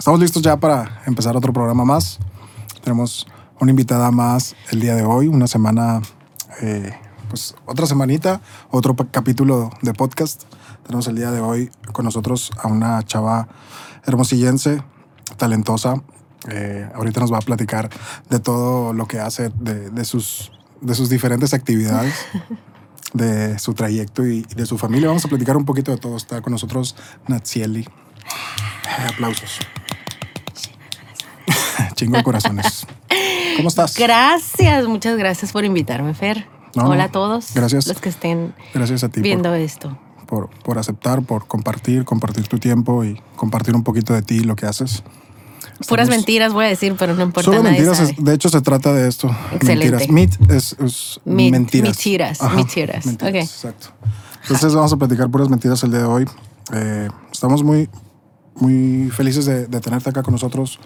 Estamos listos ya para empezar otro programa más. Tenemos una invitada más el día de hoy, una semana, eh, pues otra semanita, otro capítulo de podcast. Tenemos el día de hoy con nosotros a una chava hermosillense, talentosa. Eh, ahorita nos va a platicar de todo lo que hace, de, de sus, de sus diferentes actividades, de su trayecto y, de su familia. Vamos a platicar un poquito de todo. Está con nosotros Natsieli. Aplausos. Chingo de corazones. ¿Cómo estás? Gracias, muchas gracias por invitarme, Fer. No, no, Hola a todos. gracias. Los que estén Gracias a ti por, viendo esto. por, por aceptar, por compartir, compartir tu tiempo y compartir un poquito de ti y lo que haces. Puras mentiras voy a decir, pero no importa. Solo nadie mentiras, sabe. es- de hecho se trata de esto. Excelente. Mentiras. Meat es, mentiras. mentiras, Ajá, mentiras. Exacto. Entonces vamos a platicar puras mentiras el día de hoy. Eh, estamos muy, muy felices de, de tenerte acá con nosotros,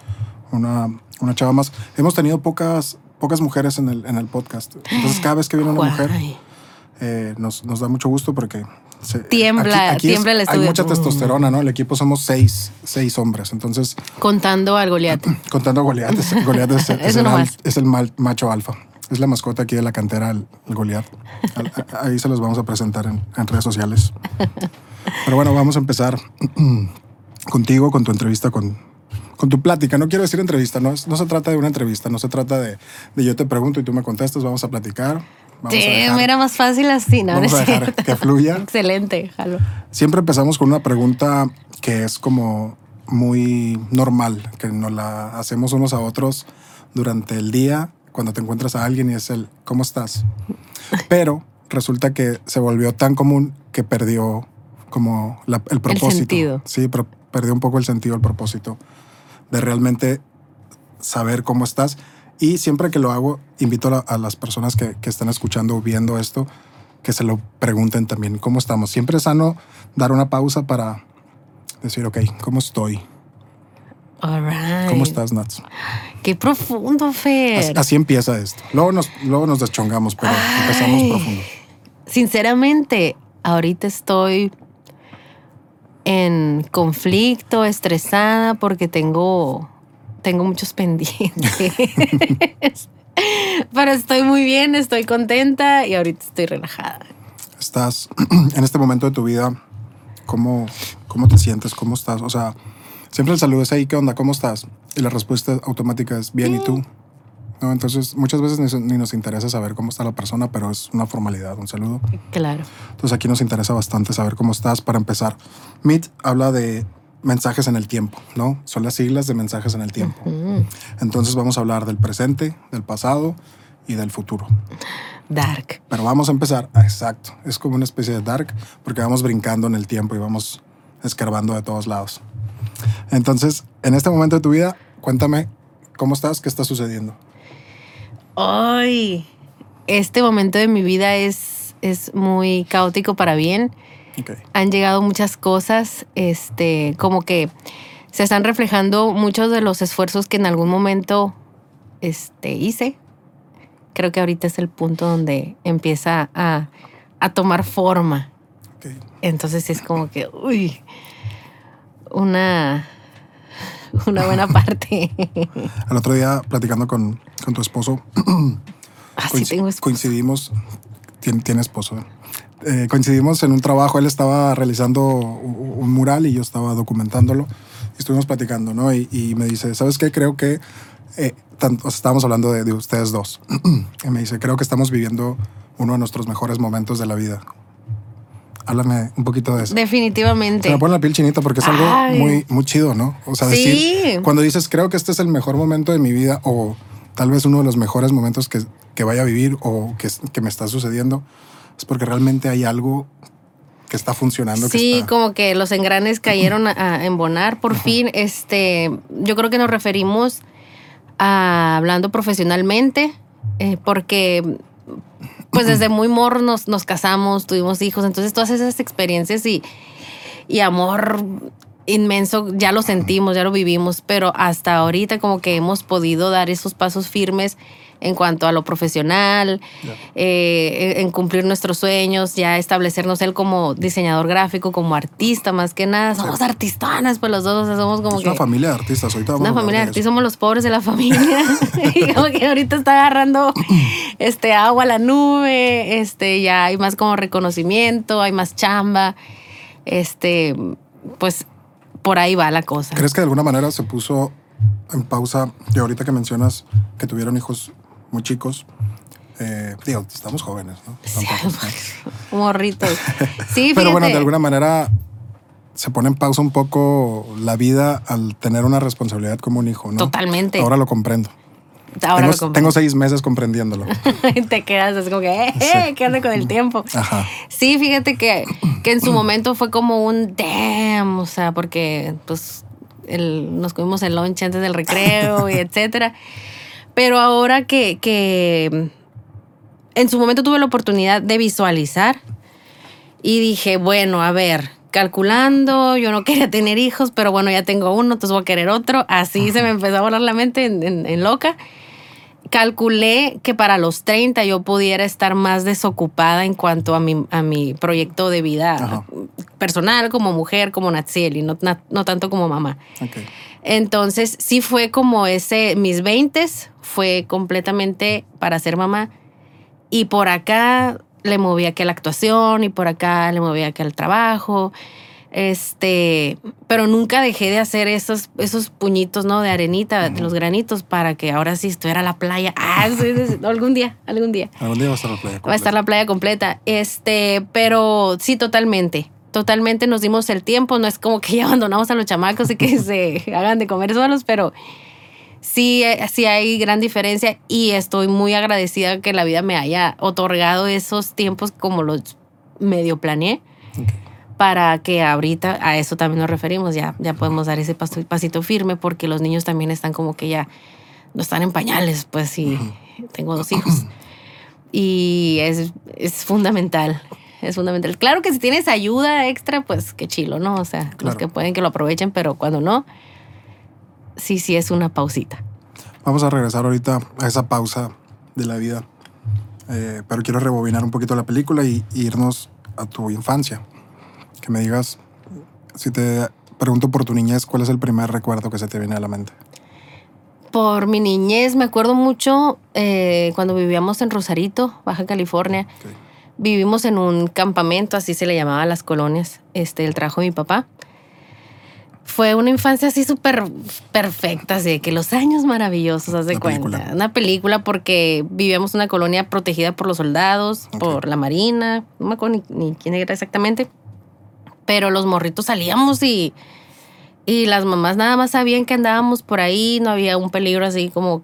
una, una chava más. Hemos tenido pocas, pocas mujeres en el, en el podcast. Entonces cada vez que viene una mujer Guay. eh, nos, nos da mucho gusto porque... se- Tiembla, tiembla el Hay estudio. mucha testosterona, ¿no? El equipo somos seis, seis hombres. Entonces, Contando al Goliat. contando a Goliat, es, Goliat es, es el, al- es el mal- macho alfa. Es la mascota aquí de la cantera, el, el Goliat. Al- a- Ahí se los vamos a presentar en, en redes sociales. Pero bueno, vamos a empezar contigo, con tu entrevista, con, con tu plática. No quiero decir entrevista, no, es- no se trata de una entrevista, no se trata de, de yo te pregunto y tú me contestas, vamos a platicar. Vamos a Sí, dejar, era más fácil así, ¿no? vamos No a dejar que fluya. Excelente, jalo. Siempre empezamos con una pregunta que es como muy normal, que nos la hacemos unos a otros durante el día cuando te encuentras a alguien y es el ¿cómo estás? Pero resulta que se volvió tan común que perdió como la- el propósito. sentido. Sí, pero perdió un poco el sentido, el propósito de realmente saber cómo estás. Y siempre que lo hago, invito a, la- a las personas que, que están escuchando o viendo esto que se lo pregunten también, ¿cómo estamos? Siempre es sano dar una pausa para decir, ok, ¿cómo estoy? All right. ¿Cómo estás, Nats? Qué profundo, Fer. así empieza esto. Luego nos, luego nos deschongamos, pero empezamos Ay. profundo. Sinceramente, ahorita estoy en conflicto, estresada, porque tengo, tengo muchos pendientes. Pero estoy muy bien, estoy contenta y ahorita estoy relajada. Estás en este momento de tu vida, ¿cómo, cómo te sientes? ¿Cómo estás? O sea, siempre el saludo es ahí, ¿qué onda? ¿Cómo estás? Y la respuesta automática es bien, ¿y tú? ¿No? Entonces, muchas veces ni, nos interesa saber cómo está la persona, pero es una formalidad, un saludo. Claro. Entonces aquí nos interesa bastante saber cómo estás para empezar. Meet habla de mensajes en el tiempo, ¿no? Son las siglas de mensajes en el tiempo. Entonces vamos a hablar del presente, del pasado y del futuro. dark. Pero vamos a empezar, ah, exacto, es como una especie de dark porque vamos brincando en el tiempo y vamos escarbando de todos lados. Entonces, en este momento de tu vida, cuéntame cómo estás, qué está sucediendo. Ay, este momento de mi vida es, es muy caótico para bien. Ok, han llegado muchas cosas, este, como que se están reflejando muchos de los esfuerzos que en algún momento este, hice. Creo que ahorita es el punto donde empieza a, a tomar forma. ok. Entonces es como que, uy, una, una buena parte. El otro día, platicando con, con tu esposo, Ah, tengo esposo. Coincidimos, tiene, tiene esposo. ¿eh? Eh, coincidimos en un trabajo, él estaba realizando un mural y yo estaba documentándolo. Y estuvimos platicando, ¿no? Y, y me dice, ¿sabes qué? Creo que, eh, tan- o sea, estábamos hablando de, de ustedes dos. y me dice, creo que estamos viviendo uno de nuestros mejores momentos de la vida. Háblame un poquito de eso. Se Definitivamente. me pone la piel chinita porque es algo Ay. muy, muy chido, ¿no? O sea, Sí. decir, cuando dices, creo que este es el mejor momento de mi vida o tal vez uno de los mejores momentos que, que vaya a vivir o que, que me está sucediendo, es porque realmente hay algo que está funcionando. que Sí, está- como que los engranes cayeron a, a embonar por fin. Este, yo creo que nos referimos a hablando profesionalmente, eh, porque pues desde muy morros nos, nos casamos, tuvimos hijos, entonces todas esas experiencias y, y amor inmenso ya lo sentimos, ya lo vivimos, pero hasta ahorita como que hemos podido dar esos pasos firmes en cuanto a lo profesional, eh, en cumplir nuestros sueños, ya establecernos él como diseñador gráfico, como artista más que nada. Somos artistanas, pues los dos, somos como es una familia de artistas. Ahorita una familia de artistas, somos los pobres de la familia. y como que ahorita está agarrando este agua a la nube, este ya hay más como reconocimiento, hay más chamba. Este, pues por ahí va la cosa. ¿Crees que de alguna manera se puso en pausa, y ahorita que mencionas que tuvieron hijos muy chicos, eh, digo, estamos jóvenes, ¿no? Sí, morritos. Sí, Pero bueno, de alguna manera se pone en pausa un poco la vida al tener una responsabilidad como un hijo, ¿no? Totalmente. Ahora lo comprendo. Ahora tengo, tengo seis meses comprendiéndolo. Te quedas así como que, eh, ¿qué onda con el tiempo? Ajá. Sí, fíjate que, que en su momento fue como un damn, o sea, porque pues el, nos comimos el lunch antes del recreo y etcétera. Pero ahora que, que en su momento tuve la oportunidad de visualizar y dije, bueno, a ver, calculando, yo no quería tener hijos, pero bueno, ya tengo uno, entonces voy a querer otro. Así se me empezó a volar la mente en loca calculé que para los 30 yo pudiera estar más desocupada en cuanto a mi, a mi proyecto de vida personal, como mujer, como Natsiel, y no, no tanto como mamá. Entonces, sí fue como ese, mis 20 fue completamente para ser mamá. Y por acá le movía que la actuación, y por acá le movía que el trabajo. Este, pero nunca dejé de hacer esos, esos puñitos, ¿no? De arenita, de los granitos, para que ahora sí estuviera la playa. Ah, algún día, algún día. Algún día va a estar la playa completa. Va a estar la playa completa. Este, pero sí, totalmente. Totalmente nos dimos el tiempo. No es como que ya abandonamos a los chamacos y que se hagan de comer solos, pero sí, sí hay gran diferencia y estoy muy agradecida que la vida me haya otorgado esos tiempos como los medio planeé para que ahorita a eso también nos referimos, ya, ya podemos dar ese pasito firme porque los niños también están como que ya no están en pañales, pues sí, tengo dos hijos. Y es, es, fundamental, es fundamental. Claro que si tienes ayuda extra, pues qué chilo, ¿no? O sea, los que pueden que lo aprovechen, pero cuando no, sí, sí es una pausita. Vamos a regresar ahorita a esa pausa de la vida, eh, pero quiero rebobinar un poquito la película y irnos a tu infancia que me digas, si te pregunto por tu niñez, ¿cuál es el primer recuerdo que se te viene a la mente? Por mi niñez, me acuerdo mucho eh, cuando vivíamos en Rosarito, Baja California. Vivimos en un campamento, así se le llamaba las colonias, este, el trabajo de mi papá. Fue una infancia así súper perfecta, así que los años maravillosos, haz de cuenta. Una película porque vivíamos en una colonia protegida por los soldados, por la marina, no me acuerdo ni quién era exactamente pero los morritos salíamos y, y las mamás nada más sabían que andábamos por ahí, no había un peligro así como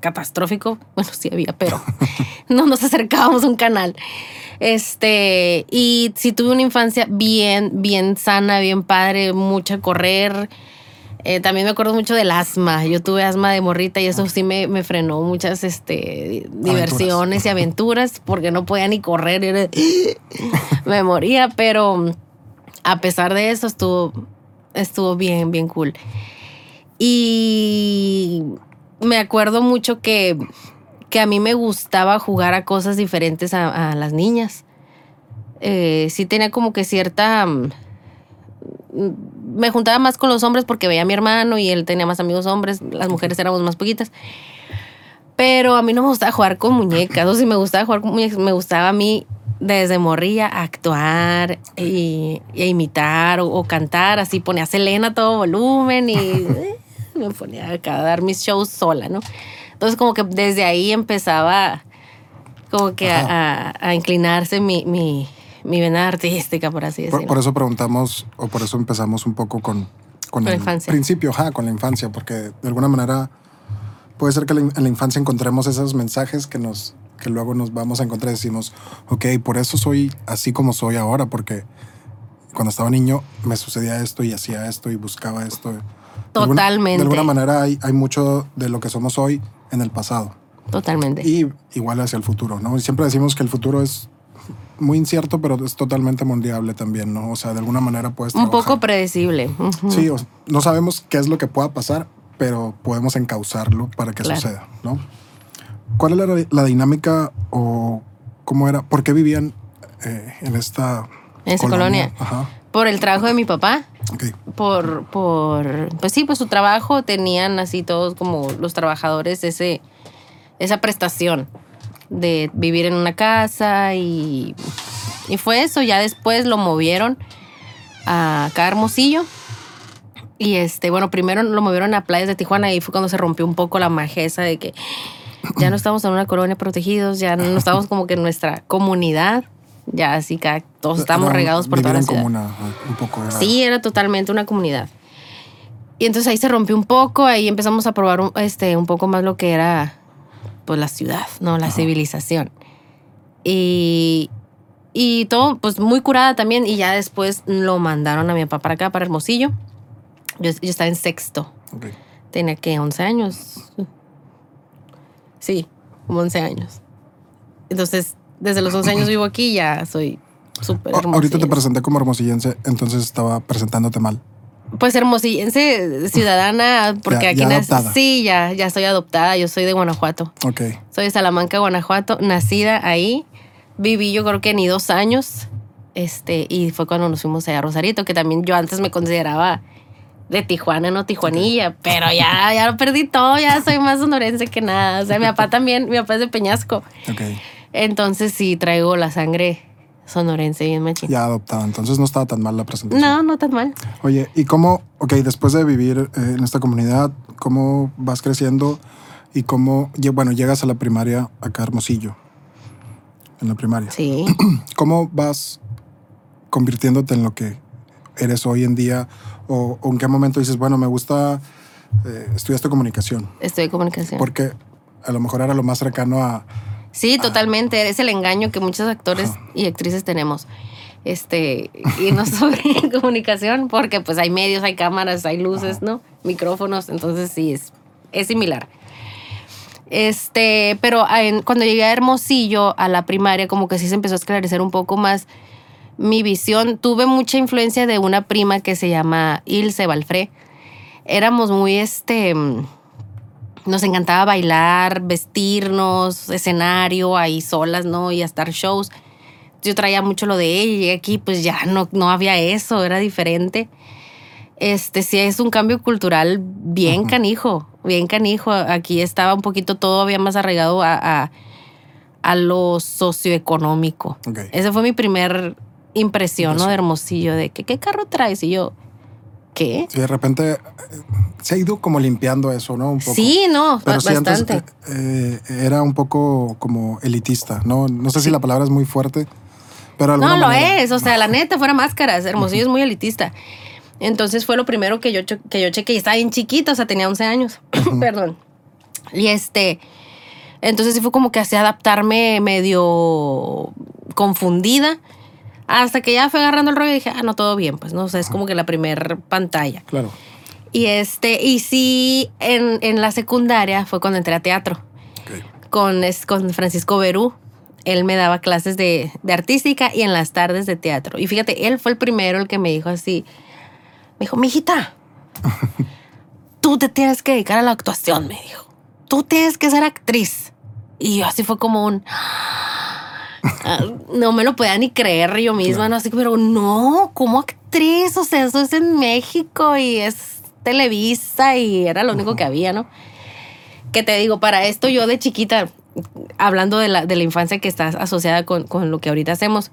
catastrófico. Bueno, sí había, pero no nos acercábamos a un canal. Este, y sí tuve una infancia bien, bien sana, bien padre, mucha correr. Eh, también me acuerdo mucho del asma. Yo tuve asma de morrita y eso sí me, me frenó muchas este, diversiones y aventuras porque no podía ni correr. me moría, pero a pesar de eso, estuvo, estuvo bien, bien cool. Y me acuerdo mucho que, que a mí me gustaba jugar a cosas diferentes a, las niñas. Eh, sí tenía como que cierta... Mm, me juntaba más con los hombres porque veía a mi hermano y él tenía más amigos hombres, las mujeres éramos más poquitas. Pero a mí no me gustaba jugar con muñecas, o si me gustaba jugar con muñecas, me gustaba a mí desde morría actuar y, imitar o, cantar, así ponía a Selena a todo volumen y eh, me ponía a dar mis shows sola, ¿no? Entonces como que desde ahí empezaba como que a, inclinarse mi, mi, mi, vena artística, por así decirlo. Por, eso preguntamos, o por eso empezamos un poco con, con, el principio, ja, con la infancia, porque de alguna manera puede ser que en la infancia encontremos esos mensajes que nos que luego nos vamos a encontrar y decimos, ok, por eso soy así como soy ahora, porque cuando estaba niño me sucedía esto y hacía esto y buscaba esto. Totalmente. De alguna, manera hay, hay mucho de lo que somos hoy en el pasado. Totalmente. Y igual hacia el futuro, ¿no? Y siempre decimos que el futuro es muy incierto, pero es totalmente mundiable también, ¿no? O sea, de alguna manera puedes Un poco predecible. Sí, no sabemos qué es lo que pueda pasar, pero podemos encauzarlo para que suceda, ¿no? ¿Cuál era la, la dinámica o cómo era? ¿Por qué vivían eh, en esta En esa colonia. Ajá. Por el trabajo de mi papá, Ok. por, por, pues sí, pues su trabajo tenían así todos como los trabajadores ese, esa prestación de vivir en una casa y, y fue eso. Ya después lo movieron a acá a Hermosillo. Y este, bueno, primero lo movieron a playas de Tijuana y fue cuando se rompió un poco la majeza de que ya no estamos en una colonia protegidos, ya no estamos como que en nuestra comunidad. Ya así que todos estamos Era regados por toda la ciudad. comuna, ajá, un poco. Era, Sí, era totalmente una comunidad. Y entonces ahí se rompió un poco, ahí empezamos a probar un, este, un poco más lo que era pues la ciudad, ¿no? La civilización. Y, y todo, pues muy curada también. Y ya después lo mandaron a mi papá para acá, para Hermosillo. Yo, yo estaba en sexto. Ok. Tenía que 11 años. Sí, como 11 años. Entonces, desde los 11 años vivo aquí ya soy súper O- ahorita te presenté como hermosillense, entonces estaba presentándote mal. Pues hermosillense, ciudadana, porque Ya- aquí ya nac- adoptada. Sí, ya, ya estoy adoptada. Yo soy de Guanajuato. Ok. Soy de Salamanca, Guanajuato, nacida ahí. Viví yo creo que ni dos años. Este, y fue cuando nos fuimos allá a Rosarito, que también yo antes me consideraba de Tijuana, no Tijuanilla, pero ya, ya lo perdí todo, ya soy más sonorense que nada. O sea, mi papá también, mi papá es de Peñasco. Ok. Entonces sí traigo la sangre sonorense bien machín. Ya adoptada, entonces no estaba tan mal la presentación. No, no tan mal. Oye, ¿y cómo, ok, después de vivir eh, en esta comunidad, cómo vas creciendo y cómo, bueno, llegas a la primaria acá a Hermosillo, en la primaria? Sí. ¿Cómo vas convirtiéndote en lo que eres hoy en día? ¿O, o en qué momento dices, bueno, me gusta, eh, estudiaste comunicación? De comunicación. Porque a lo mejor era lo más cercano a... Sí, totalmente. Es el engaño que muchos actores y actrices tenemos. Este, y no sobre comunicación, porque pues hay medios, hay cámaras, hay luces, ¿no? Micrófonos, entonces sí, es, es similar. Este, pero en- cuando llegué a Hermosillo, a la primaria, como que sí se empezó a esclarecer un poco más mi visión. Tuve mucha influencia de una prima que se llama Ilse Balfré. Éramos muy, este, mm, nos encantaba bailar, vestirnos, escenario, ahí solas, ¿no? Y a estar shows. Yo traía mucho lo de ella y llegué aquí, pues ya no, no había eso, era diferente. Este sí es un cambio cultural bien canijo, bien canijo. Aquí estaba un poquito todo había más arraigado a, a, a lo socioeconómico. Esa fue mi primer impresión, ¿no? De Hermosillo, de que, ¿qué carro traes? Y yo, ¿qué? Sí, de repente eh, se ha ido como limpiando eso, ¿no? Un poco. Sí, no, Pero ba- sí, antes bastante. eh, eh, era un poco como elitista, ¿no? No sé si la palabra es muy fuerte, pero No, lo manera- es, o sea, la neta, fuera máscaras. Hermosillo es muy elitista. Entonces fue lo primero que yo, que yo chequé. Y estaba bien chiquita, o sea, tenía 11 años. Perdón. Y este. Entonces sí fue como que así adaptarme medio confundida. Hasta que ya fue agarrando el rollo y dije, ah, no, todo bien, pues, ¿no? O sea, es como que la primer pantalla. Claro. Y este, y sí, en, en la secundaria fue cuando entré a teatro ok. con, es- con Francisco Berú. Él me daba clases de, de artística y en las tardes de teatro. Y fíjate, él fue el primero el que me dijo así. Me dijo, mijita, tú te tienes que dedicar a la actuación, me dijo. Tú tienes que ser actriz. Y yo así fue como un... Ah, no me lo podía ni creer yo misma. ¿no? Así que, pero no, como actriz, o sea, eso es en México y es Televisa y era lo único que había, ¿no? Que te digo, para esto yo de chiquita, hablando de la, de la infancia que está asociada con, con lo que ahorita hacemos,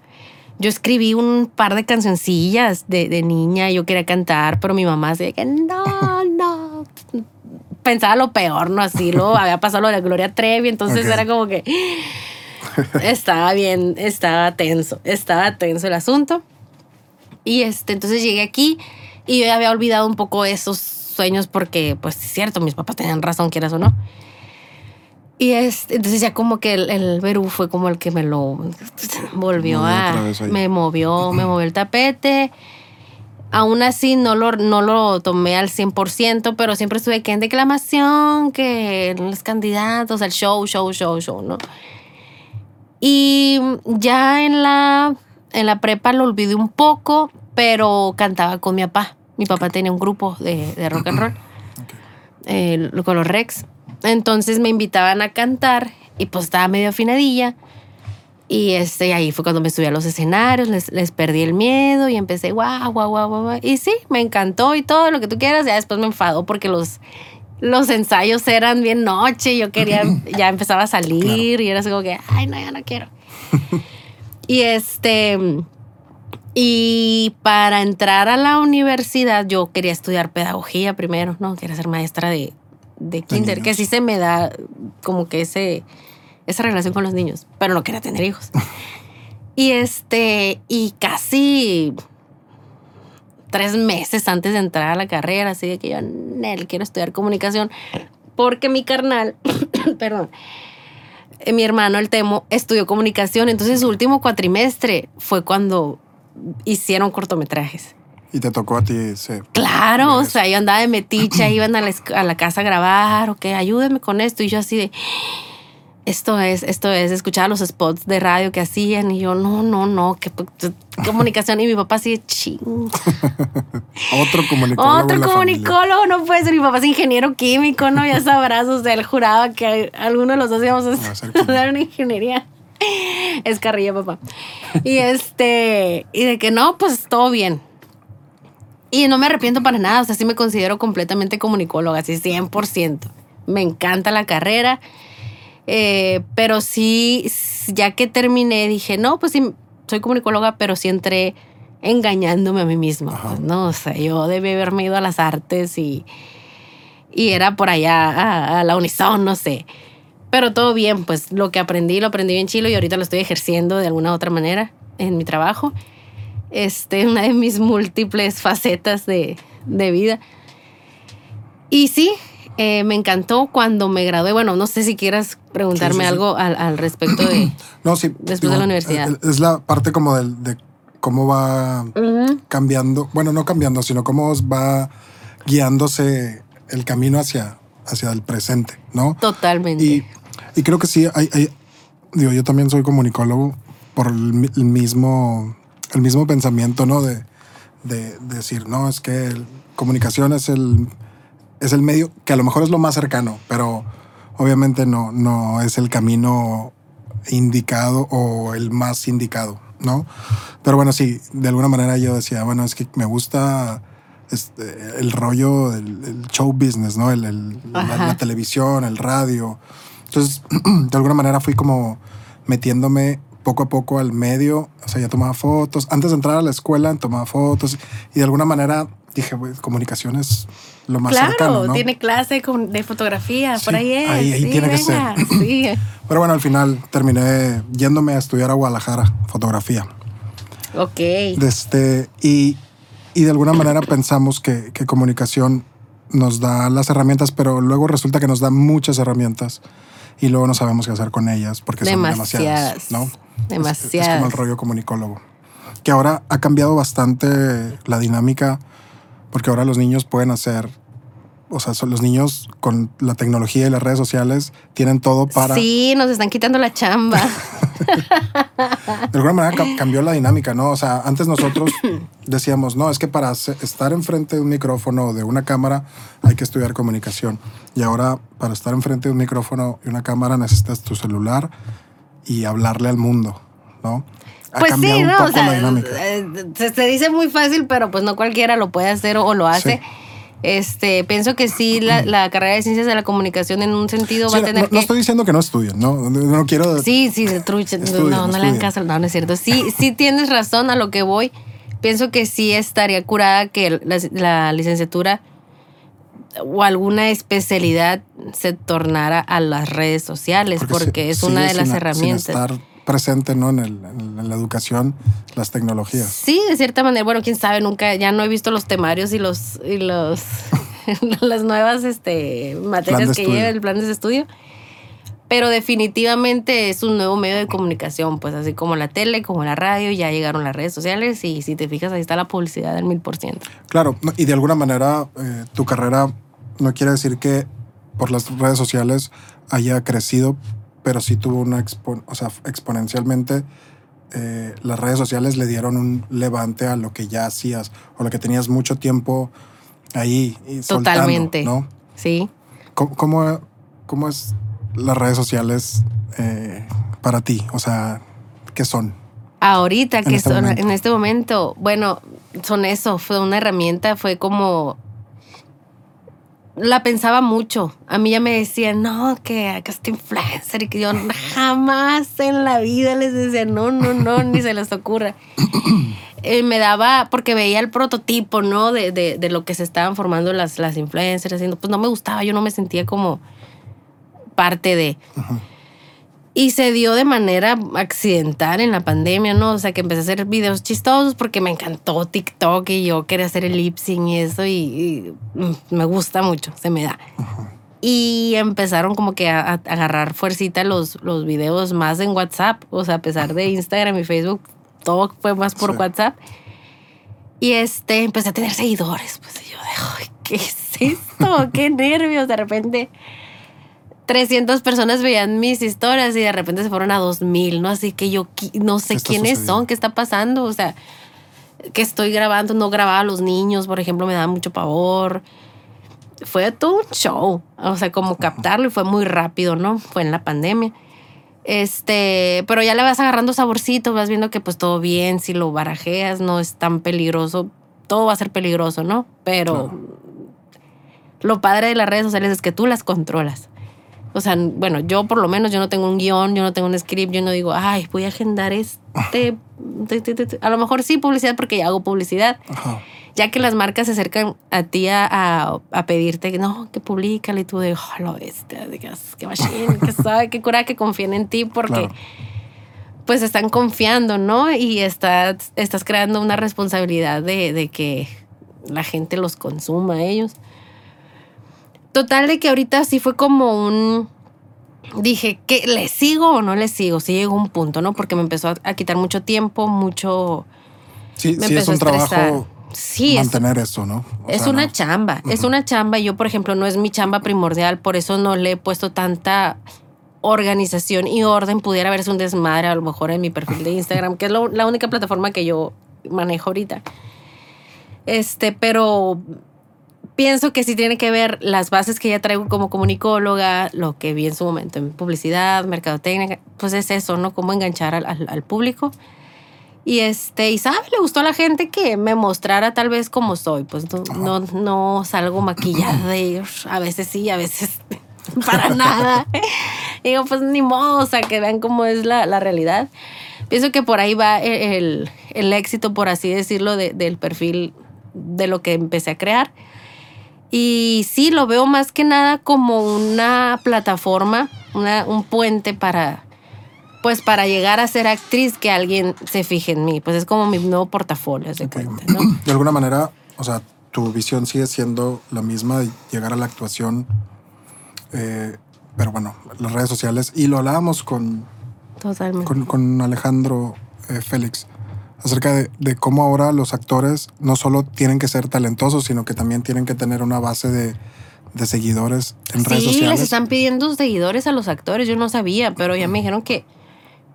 yo escribí un par de cancioncillas de, de niña, yo quería cantar, pero mi mamá decía que no, no. Pensaba lo peor, ¿no? Así, luego había pasado lo de Gloria Trevi, entonces era como que estaba bien, estaba tenso, estaba tenso el asunto. Y este, entonces llegué aquí y yo ya había olvidado un poco esos sueños porque, pues es cierto, mis papás tenían razón, quieras o no. Y este, entonces ya como que el, el Perú fue como el que me lo volvió a... Me movió, me movió el tapete. Aún así no lo, no lo tomé al 100%, pero siempre estuve que en declamación, que los candidatos, el show, show, show, show, ¿no? Y ya en la, en la prepa lo olvidé un poco, pero cantaba con mi papá. Mi papá tenía un grupo de, de rock and roll eh, con los Rex. Entonces me invitaban a cantar y pues estaba medio afinadilla. Y este, ahí fue cuando me subí a los escenarios, les, les perdí el miedo y empecé, guau, guau, guau, guau. Y sí, me encantó y todo lo que tú quieras. Ya después me enfadó porque los, los ensayos eran bien noche. Yo quería, ya empezaba a salir y era así como que, ay, no, ya no quiero. y este, y para entrar a la universidad, yo quería estudiar pedagogía primero, ¿no? Quería ser maestra de, de kinder, que sí se me da como que ese, esa relación con los niños, pero no quería tener hijos. y este, y casi tres meses antes de entrar a la carrera, así de que yo, Nel, quiero estudiar comunicación, porque mi carnal, perdón, eh, mi hermano, el Temo, estudió comunicación, entonces su último cuatrimestre fue cuando hicieron cortometrajes. Y te tocó a ti ese. Claro, o sea, yo andaba de meticha, iban a la, a la casa a grabar, ok, ayúdenme con esto. Y yo así de, esto es, esto es, escuchaba los spots de radio que hacían y yo, no, no, no, que comunicación. Y mi papá así de ching. Otro comunicólogo. Otro comunicólogo no puede ser. Mi papá es ingeniero químico, ¿no? Ya sabrás, o sea, él juraba que alguno de los dos íbamos a Va a ser químico. estudiar una ingeniería. Es carrilla, papá. Y este, y de que no, pues todo bien. Y no me arrepiento para nada, o sea, sí me considero completamente comunicóloga, así 100%. Me encanta la carrera, eh, pero sí, ya que terminé, dije, no, pues sí, soy comunicóloga, pero sí entré engañándome a mí misma, pues, ¿no? O sea, yo debí haberme ido a las artes y, y era por allá a, a la Unison, no sé. Pero todo bien, pues lo que aprendí lo aprendí bien chilo y ahorita lo estoy ejerciendo de alguna otra manera en mi trabajo. Este, una de mis múltiples facetas de, de vida. Y sí, eh, me encantó cuando me gradué. Bueno, no sé si quieras preguntarme Sí, sí, sí. algo al, al respecto de... No, sí. Después de la universidad. eh, Es la parte como del- de, cómo va cambiando. Bueno, no cambiando, sino cómo va guiándose el camino hacia, hacia el presente, ¿no? Totalmente. Y, y creo que sí, hay, hay- digo, yo también soy comunicólogo por el, el mismo, el mismo pensamiento, ¿no? De, de- de decir, no, es que el- comunicación es el, es el medio que a lo mejor es lo más cercano, pero obviamente no, no es el camino indicado o el más indicado, ¿no? Pero bueno, sí, de alguna manera yo decía, bueno, es que me gusta este, el rollo del el show business, ¿no? El, el- la, televisión, el radio. Entonces, de alguna manera fui como metiéndome poco a poco al medio, o sea, ya tomaba fotos. Antes de entrar a la escuela, tomaba fotos y de alguna manera dije, pues, comunicación es lo más claro, cercano, ¿no? tiene clase con- de fotografía, por ahí es. ahí- ahí sí, tiene que ser. Sí. Pero bueno, al final terminé yéndome a estudiar a Guadalajara, fotografía. Ok. Este, y, y de alguna manera pensamos que, que comunicación nos da las herramientas, pero luego resulta que nos da muchas herramientas y luego no sabemos qué hacer con ellas porque son demasiadas, Demasiadas. ¿no? Es- Es, Demasiadas. como el rollo comunicólogo. Que ahora ha cambiado bastante la dinámica porque ahora los niños pueden hacer, o sea, son los niños con la tecnología y las redes sociales tienen todo para... Sí, nos están quitando la chamba. De alguna manera ca- cambió la dinámica, ¿no? O sea, antes nosotros decíamos, no, es que para estar enfrente de un micrófono o de una cámara hay que estudiar comunicación. Y ahora, para estar enfrente de un micrófono y una cámara necesitas tu celular y hablarle al mundo, ¿no? Ha Pues cambiado sí, un ¿no? poco O sea, la dinámica. se, se dice muy fácil, pero pues no cualquiera lo puede hacer o, o lo hace. Sí. Este, pienso que sí, la, la carrera de ciencias de la comunicación en un sentido Sí, va a no, tener no que. estoy diciendo que no estudien, ¿no? No, no quiero... Sí, sí, trucha. Estudien, no, no le hagan caso. No, no es cierto. Sí, sí tienes razón a lo que voy. Pienso que sí estaría curada que la, la licenciatura o alguna especialidad se tornara a las redes sociales, porque, es una de las herramientas. Presente, ¿no? En, el- en la educación, las tecnologías. Sí, de cierta manera. Bueno, quién sabe, nunca, ya no he visto los temarios y los, y los las nuevas este, materias que lleva el plan de estudio. Pero definitivamente es un nuevo medio de comunicación, pues así como la tele, como la radio, ya llegaron las redes sociales y si te fijas ahí está la publicidad del mil por ciento. Claro, y de alguna manera eh, tu carrera no quiere decir que por las redes sociales haya crecido, pero sí tuvo una expo- o sea, exponencialmente. eh, las redes sociales le dieron un levante a lo que ya hacías o lo que tenías mucho tiempo ahí y soltando, Totalmente. ¿no? Sí. ¿Cómo, cómo, cómo es las redes sociales eh, para ti? O sea, ¿qué son? Ahorita, que este son, momento. en este momento, bueno, son eso, fue una herramienta, fue como... La pensaba mucho. A mí ya me decían, no, que acá está influencer y que yo jamás en la vida les decía, no, no, no, ni se les ocurra. Eh, me daba, porque veía el prototipo, ¿no? De, de, de lo que se estaban formando las, las influencers haciendo. Pues no me gustaba, yo no me sentía como parte de. Y se dio de manera accidental en la pandemia, ¿no? O sea, que empecé a hacer videos chistosos porque me encantó TikTok y yo quería hacer el lip sync y eso y, y, mm, me gusta mucho, se me da. Y empezaron como que a, a agarrar fuercita los, los videos más en WhatsApp, o sea, a pesar de Instagram y Facebook, todo fue más por Sí. WhatsApp. Y este, empecé a tener seguidores, pues y yo de, "Ay, ¿qué es esto? ¡Qué nervios! De repente 300 personas veían mis historias y de repente se fueron a 2000, ¿no? Así que yo no sé ¿Qué está quiénes sucediendo? son, qué está pasando, o sea, que estoy grabando, no grababa a los niños, por ejemplo, me daba mucho pavor. Fue todo un show, o sea, como captarlo y fue muy rápido, ¿no? Fue en la pandemia. Este, pero ya le vas agarrando saborcito, vas viendo que pues todo bien, si lo barajeas, no es tan peligroso, todo va a ser peligroso, ¿no? Pero lo padre de las redes sociales es que tú las controlas. O sea, bueno, yo por lo menos yo no tengo un guion, yo no tengo un script, yo no digo, ay, voy a agendar este. te, te, te, te". A lo mejor sí publicidad porque ya hago publicidad. Ajá. Ya que las marcas se acercan a ti a, a, a pedirte que no, que publicale y tú de, oh, lo digas, que machine, que sabe, que cura que confíen en ti porque Claro. pues están confiando, ¿no? Y estás, estás creando una responsabilidad de, de que la gente los consuma a ellos. Total de que ahorita sí fue como un... Dije, ¿qué? ¿Le sigo o no le sigo? Sí llegó un punto, ¿no? Porque me empezó a, a quitar mucho tiempo, mucho... Sí, Me sí es un trabajo. Sí, es, mantener eso, ¿no? O es sea, una no- chamba, es una chamba. Yo, por ejemplo, no es mi chamba primordial, por eso no le he puesto tanta organización y orden. Pudiera verse un desmadre a lo mejor en mi perfil de Instagram, que es lo- la única plataforma que yo manejo ahorita. Este, pero pienso que sí tiene que ver las bases que ya traigo como comunicóloga, lo que vi en su momento en publicidad, mercadotecnia, pues es eso, ¿no? Cómo enganchar al, al- al público. Y este, y sabe, le gustó a la gente que me mostrara tal vez como soy. Pues no, no, no salgo maquillada y a veces sí, a veces para nada. Digo, pues ni modo, o sea, que vean cómo es la, la realidad. Pienso que por ahí va e, el, el éxito, por así decirlo, de- del perfil de lo que empecé a crear. Y sí, lo veo más que nada como una plataforma, una, un puente para, pues para llegar a ser actriz que alguien se fije en mí. Pues es como mi nuevo portafolio, se Ok. cuenta, ¿no? De alguna manera, o sea, tu visión sigue siendo la misma llegar a la actuación. eh, pero bueno, las redes sociales. Y lo hablábamos con, Totalmente. con, con Alejandro eh, Félix acerca de, de cómo ahora los actores no solo tienen que ser talentosos, sino que también tienen que tener una base de, de seguidores en redes Sí, sociales. les están pidiendo seguidores a los actores. Yo no sabía, pero ya me dijeron que,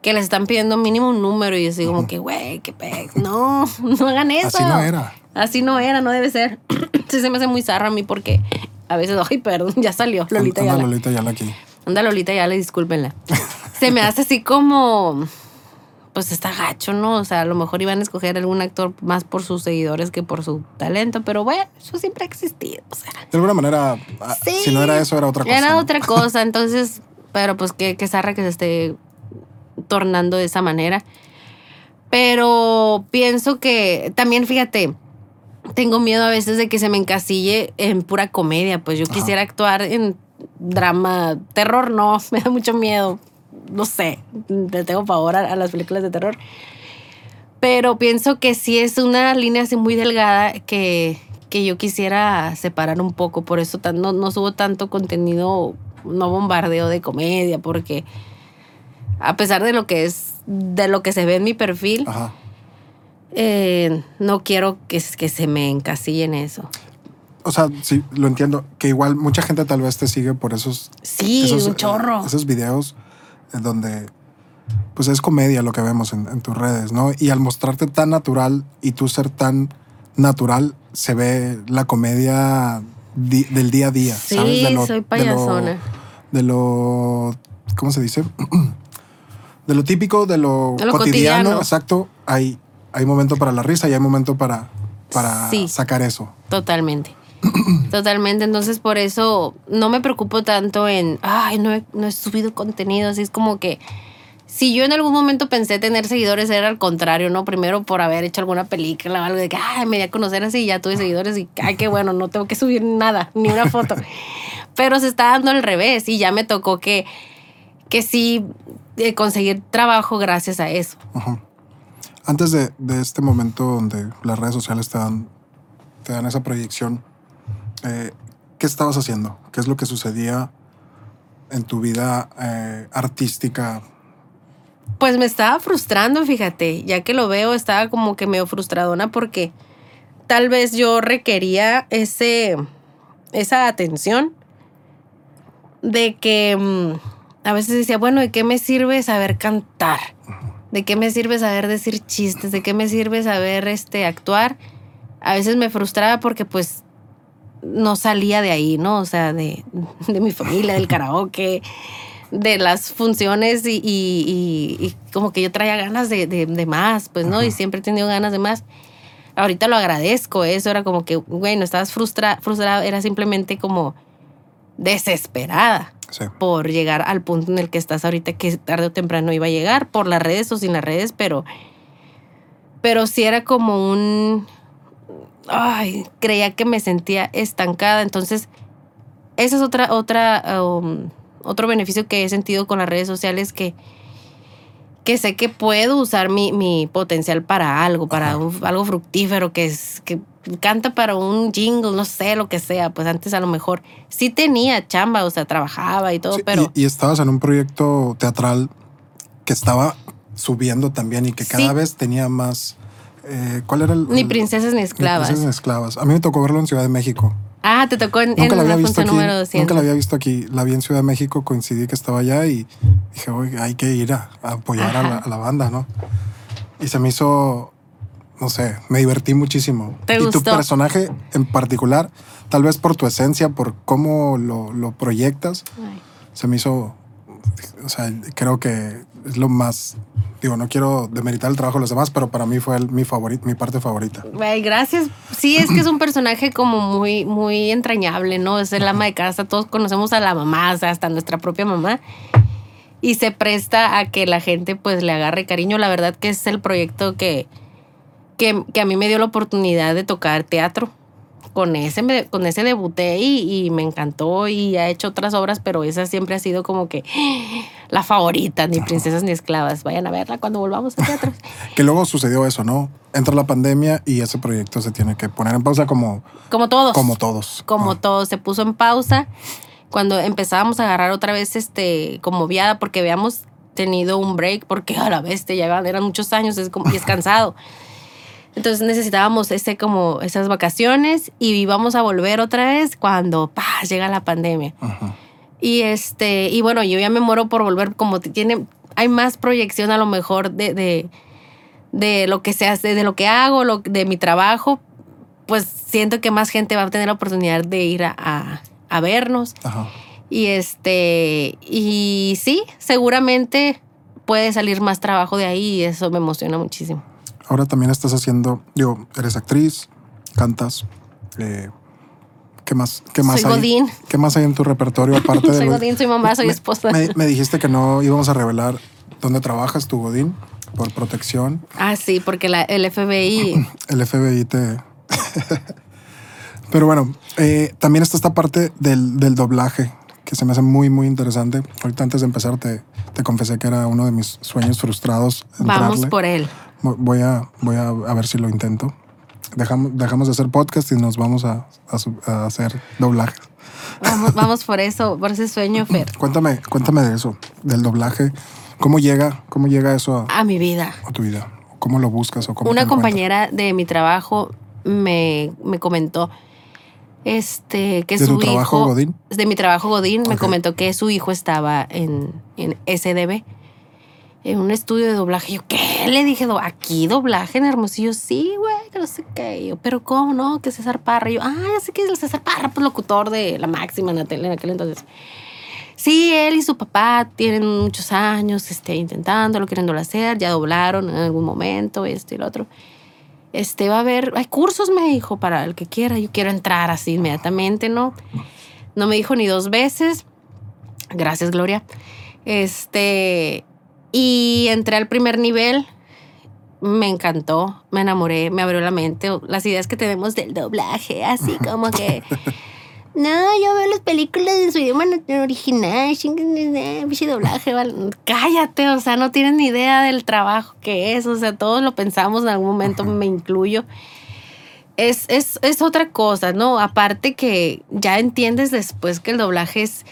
que les están pidiendo mínimo un número. Y yo así como que, güey, qué pe... No, no hagan eso. Así no era. Así no era, no debe ser. sí se me hace muy zarra a mí porque a veces, ay, perdón, ya salió Lolita Anda, Yala. Lolita Yala aquí. Anda Lolita Yala, discúlpenla. se me hace así como, pues está gacho, ¿no? O sea, a lo mejor iban a escoger algún actor más por sus seguidores que por su talento, pero bueno, eso siempre ha existido. O sea, De alguna manera, ah, Sí. si no era eso, era otra cosa. era ¿no? otra cosa, entonces, pero pues qué, qué zarra que se esté tornando de esa manera. Pero pienso que también, fíjate, tengo miedo a veces de que se me encasille en pura comedia. Pues yo Ajá. quisiera actuar en drama, terror no, me da mucho miedo. No sé, le tengo pavor a, a las películas de terror. Pero pienso que sí es una línea así muy delgada que, que yo quisiera separar un poco. Por eso tan- no, no subo tanto contenido, no bombardeo de comedia, porque a pesar de lo que es, de lo que se ve en mi perfil, Ajá. eh, no quiero que, que se me encasille en eso. O sea, sí, lo entiendo. Que igual mucha gente tal vez te sigue por esos Sí, esos, un chorro. eh, Esos videos en donde pues es comedia lo que vemos en, en tus redes, ¿no? Y al mostrarte tan natural y tú ser tan natural, se ve la comedia di- del día a día, Sí, ¿sabes? De lo- soy de lo- payasona. de lo, ¿cómo se dice? De lo típico, de lo, De lo cotidiano, cotidiano. exacto. Hay, hay momento para la risa y hay momento para, para Sí. sacar eso. Totalmente. Totalmente. Entonces, por eso no me preocupo tanto en, ay, no he, no he subido contenido. Así es como que si yo en algún momento pensé tener seguidores, era al contrario, ¿no? Primero por haber hecho alguna película o algo de que, ay, me di a conocer así y ya tuve seguidores y, ay, qué bueno, no tengo que subir nada, ni una foto. Pero se está dando al revés y ya me tocó que, que sí eh, conseguir trabajo gracias a eso. Ajá. Antes de, de este momento donde las redes sociales te dan, te dan esa proyección, eh, ¿qué estabas haciendo? ¿Qué es lo que sucedía en tu vida eh, artística? Pues me estaba frustrando, fíjate, ya que lo veo, estaba como que medio frustradona porque tal vez yo requería ese, esa atención de que mm, a veces decía, bueno, ¿de qué me sirve saber cantar? ¿De qué me sirve saber decir chistes? ¿De qué me sirve saber este, actuar? A veces me frustraba porque pues no salía de ahí, ¿no? O sea, de, de mi familia, del karaoke, de las funciones y, y- y- y como que yo traía ganas de, de- de más, pues, ¿no? Y siempre he tenido ganas de más. Ahorita lo agradezco, eso era como que, güey, no estabas frustra, frustrada, era simplemente como desesperada Sí. por llegar al punto en el que estás ahorita, que tarde o temprano iba a llegar, por las redes o sin las redes, pero, pero sí era como un, ay, creía que me sentía estancada, entonces esa es otra, otra, um, otro beneficio que he sentido con las redes sociales que, que sé que puedo usar mi, mi potencial para algo, para un- algo fructífero, que es que canta para un jingle, no sé, lo que sea. Pues antes a lo mejor sí tenía chamba, o sea, trabajaba y todo, Sí, pero y, y estabas en un proyecto teatral que estaba subiendo también y que cada Sí. vez tenía más... eh, ¿Cuál era el...? ni princesas ni ni esclavas. princesas ni esclavas. A mí me tocó verlo en Ciudad de México. Ah, te tocó en, en Nunca la había visto aquí. número 200. Nunca la había visto aquí. La vi en Ciudad de México, coincidí que estaba allá y dije, oye, hay que ir a, a apoyar a la, Ajá. a la banda, ¿no? Y se me hizo, no sé, me divertí muchísimo. ¿Te y tu personaje en particular, tal vez por tu esencia, por cómo lo, lo proyectas, Ay. se me hizo, o sea, creo que es lo más, digo, no quiero demeritar el trabajo de los demás, pero para mí fue el- mi favorito, mi parte favorita. Ay, gracias. Sí, es que es un personaje como muy, muy entrañable, ¿no? Es el ama de casa. Todos conocemos a la mamá, o sea, hasta nuestra propia mamá. Y se presta a que la gente pues le agarre cariño. La verdad que es el proyecto que, que, que a mí me dio la oportunidad de tocar teatro. Con ese, me- con ese debuté y, y me encantó y ha hecho otras obras, pero esa siempre ha sido como que la favorita, ni princesas ni esclavas. Vayan a verla cuando volvamos al teatro. Que luego sucedió eso, ¿no? Entra la pandemia y ese proyecto se tiene que poner en pausa como, Como todos. como todos. como Ah, todo se puso en pausa cuando empezábamos a agarrar otra vez este como viada porque habíamos tenido un break porque a la vez te llevan eran muchos años es como, y es cansado entonces necesitábamos ese como esas vacaciones y íbamos a volver otra vez cuando pa, llega la pandemia Ajá. y este y bueno yo ya me muero por volver como tiene hay más proyección a lo mejor de, de, de lo que se hace de lo que hago lo, de mi trabajo pues siento que más gente va a tener la oportunidad de ir a, a- a vernos Ajá. y este y sí seguramente puede salir más trabajo de ahí y eso me emociona muchísimo Ahora también estás haciendo, digo, eres actriz, cantas. eh, ¿Qué más? ¿Qué más Soy hay? Godín. ¿Qué más hay en tu repertorio aparte de soy lo- godín soy mamá soy Me- esposa Me, me dijiste que no íbamos a revelar dónde trabajas tu Godín por protección. ah sí porque la, el FBI El FBI te. Pero bueno, eh, también está esta parte del, del doblaje que se me hace muy, muy interesante. Ahorita antes de empezar te, te confesé que era uno de mis sueños frustrados. vamos por él Voy a, voy a, a ver si lo intento. Dejamos, dejamos de hacer podcast y nos vamos a, a a hacer doblajes. vamos vamos por eso por ese sueño Fer Cuéntame, cuéntame de eso, del doblaje. ¿Cómo llega, cómo llega eso a, a mi vida a tu vida? ¿Cómo lo buscas o cómo una compañera de mi trabajo me, me comentó este que ¿De su tu trabajo, hijo Godín? de mi trabajo Godín me Ok. comentó que su hijo estaba en, en SDB en un estudio de doblaje yo qué le dije "Do- aquí doblaje en Hermosillo sí güey que no sé qué yo pero cómo no que César Parra yo ah ya sé que es el César Parra pues locutor de la máxima en la tele en aquel entonces Sí, él y su papá tienen muchos años este, intentándolo, queriéndolo hacer, ya doblaron en algún momento, esto y lo otro. Este, va a haber, hay cursos, me dijo, para el que quiera. Yo quiero entrar así inmediatamente, ¿no? No me dijo ni dos veces. Gracias, Gloria. Este, y entré al primer nivel. Me encantó, me enamoré, me abrió la mente. Las ideas que tenemos del doblaje, así como que no, yo veo las películas en su idioma original, bicho doblaje, cállate, o sea, no tienes ni idea del trabajo que es, o sea, todos lo pensamos en algún momento, me incluyo. Es, es, es otra cosa, ¿no? Aparte que ya entiendes después que el doblaje es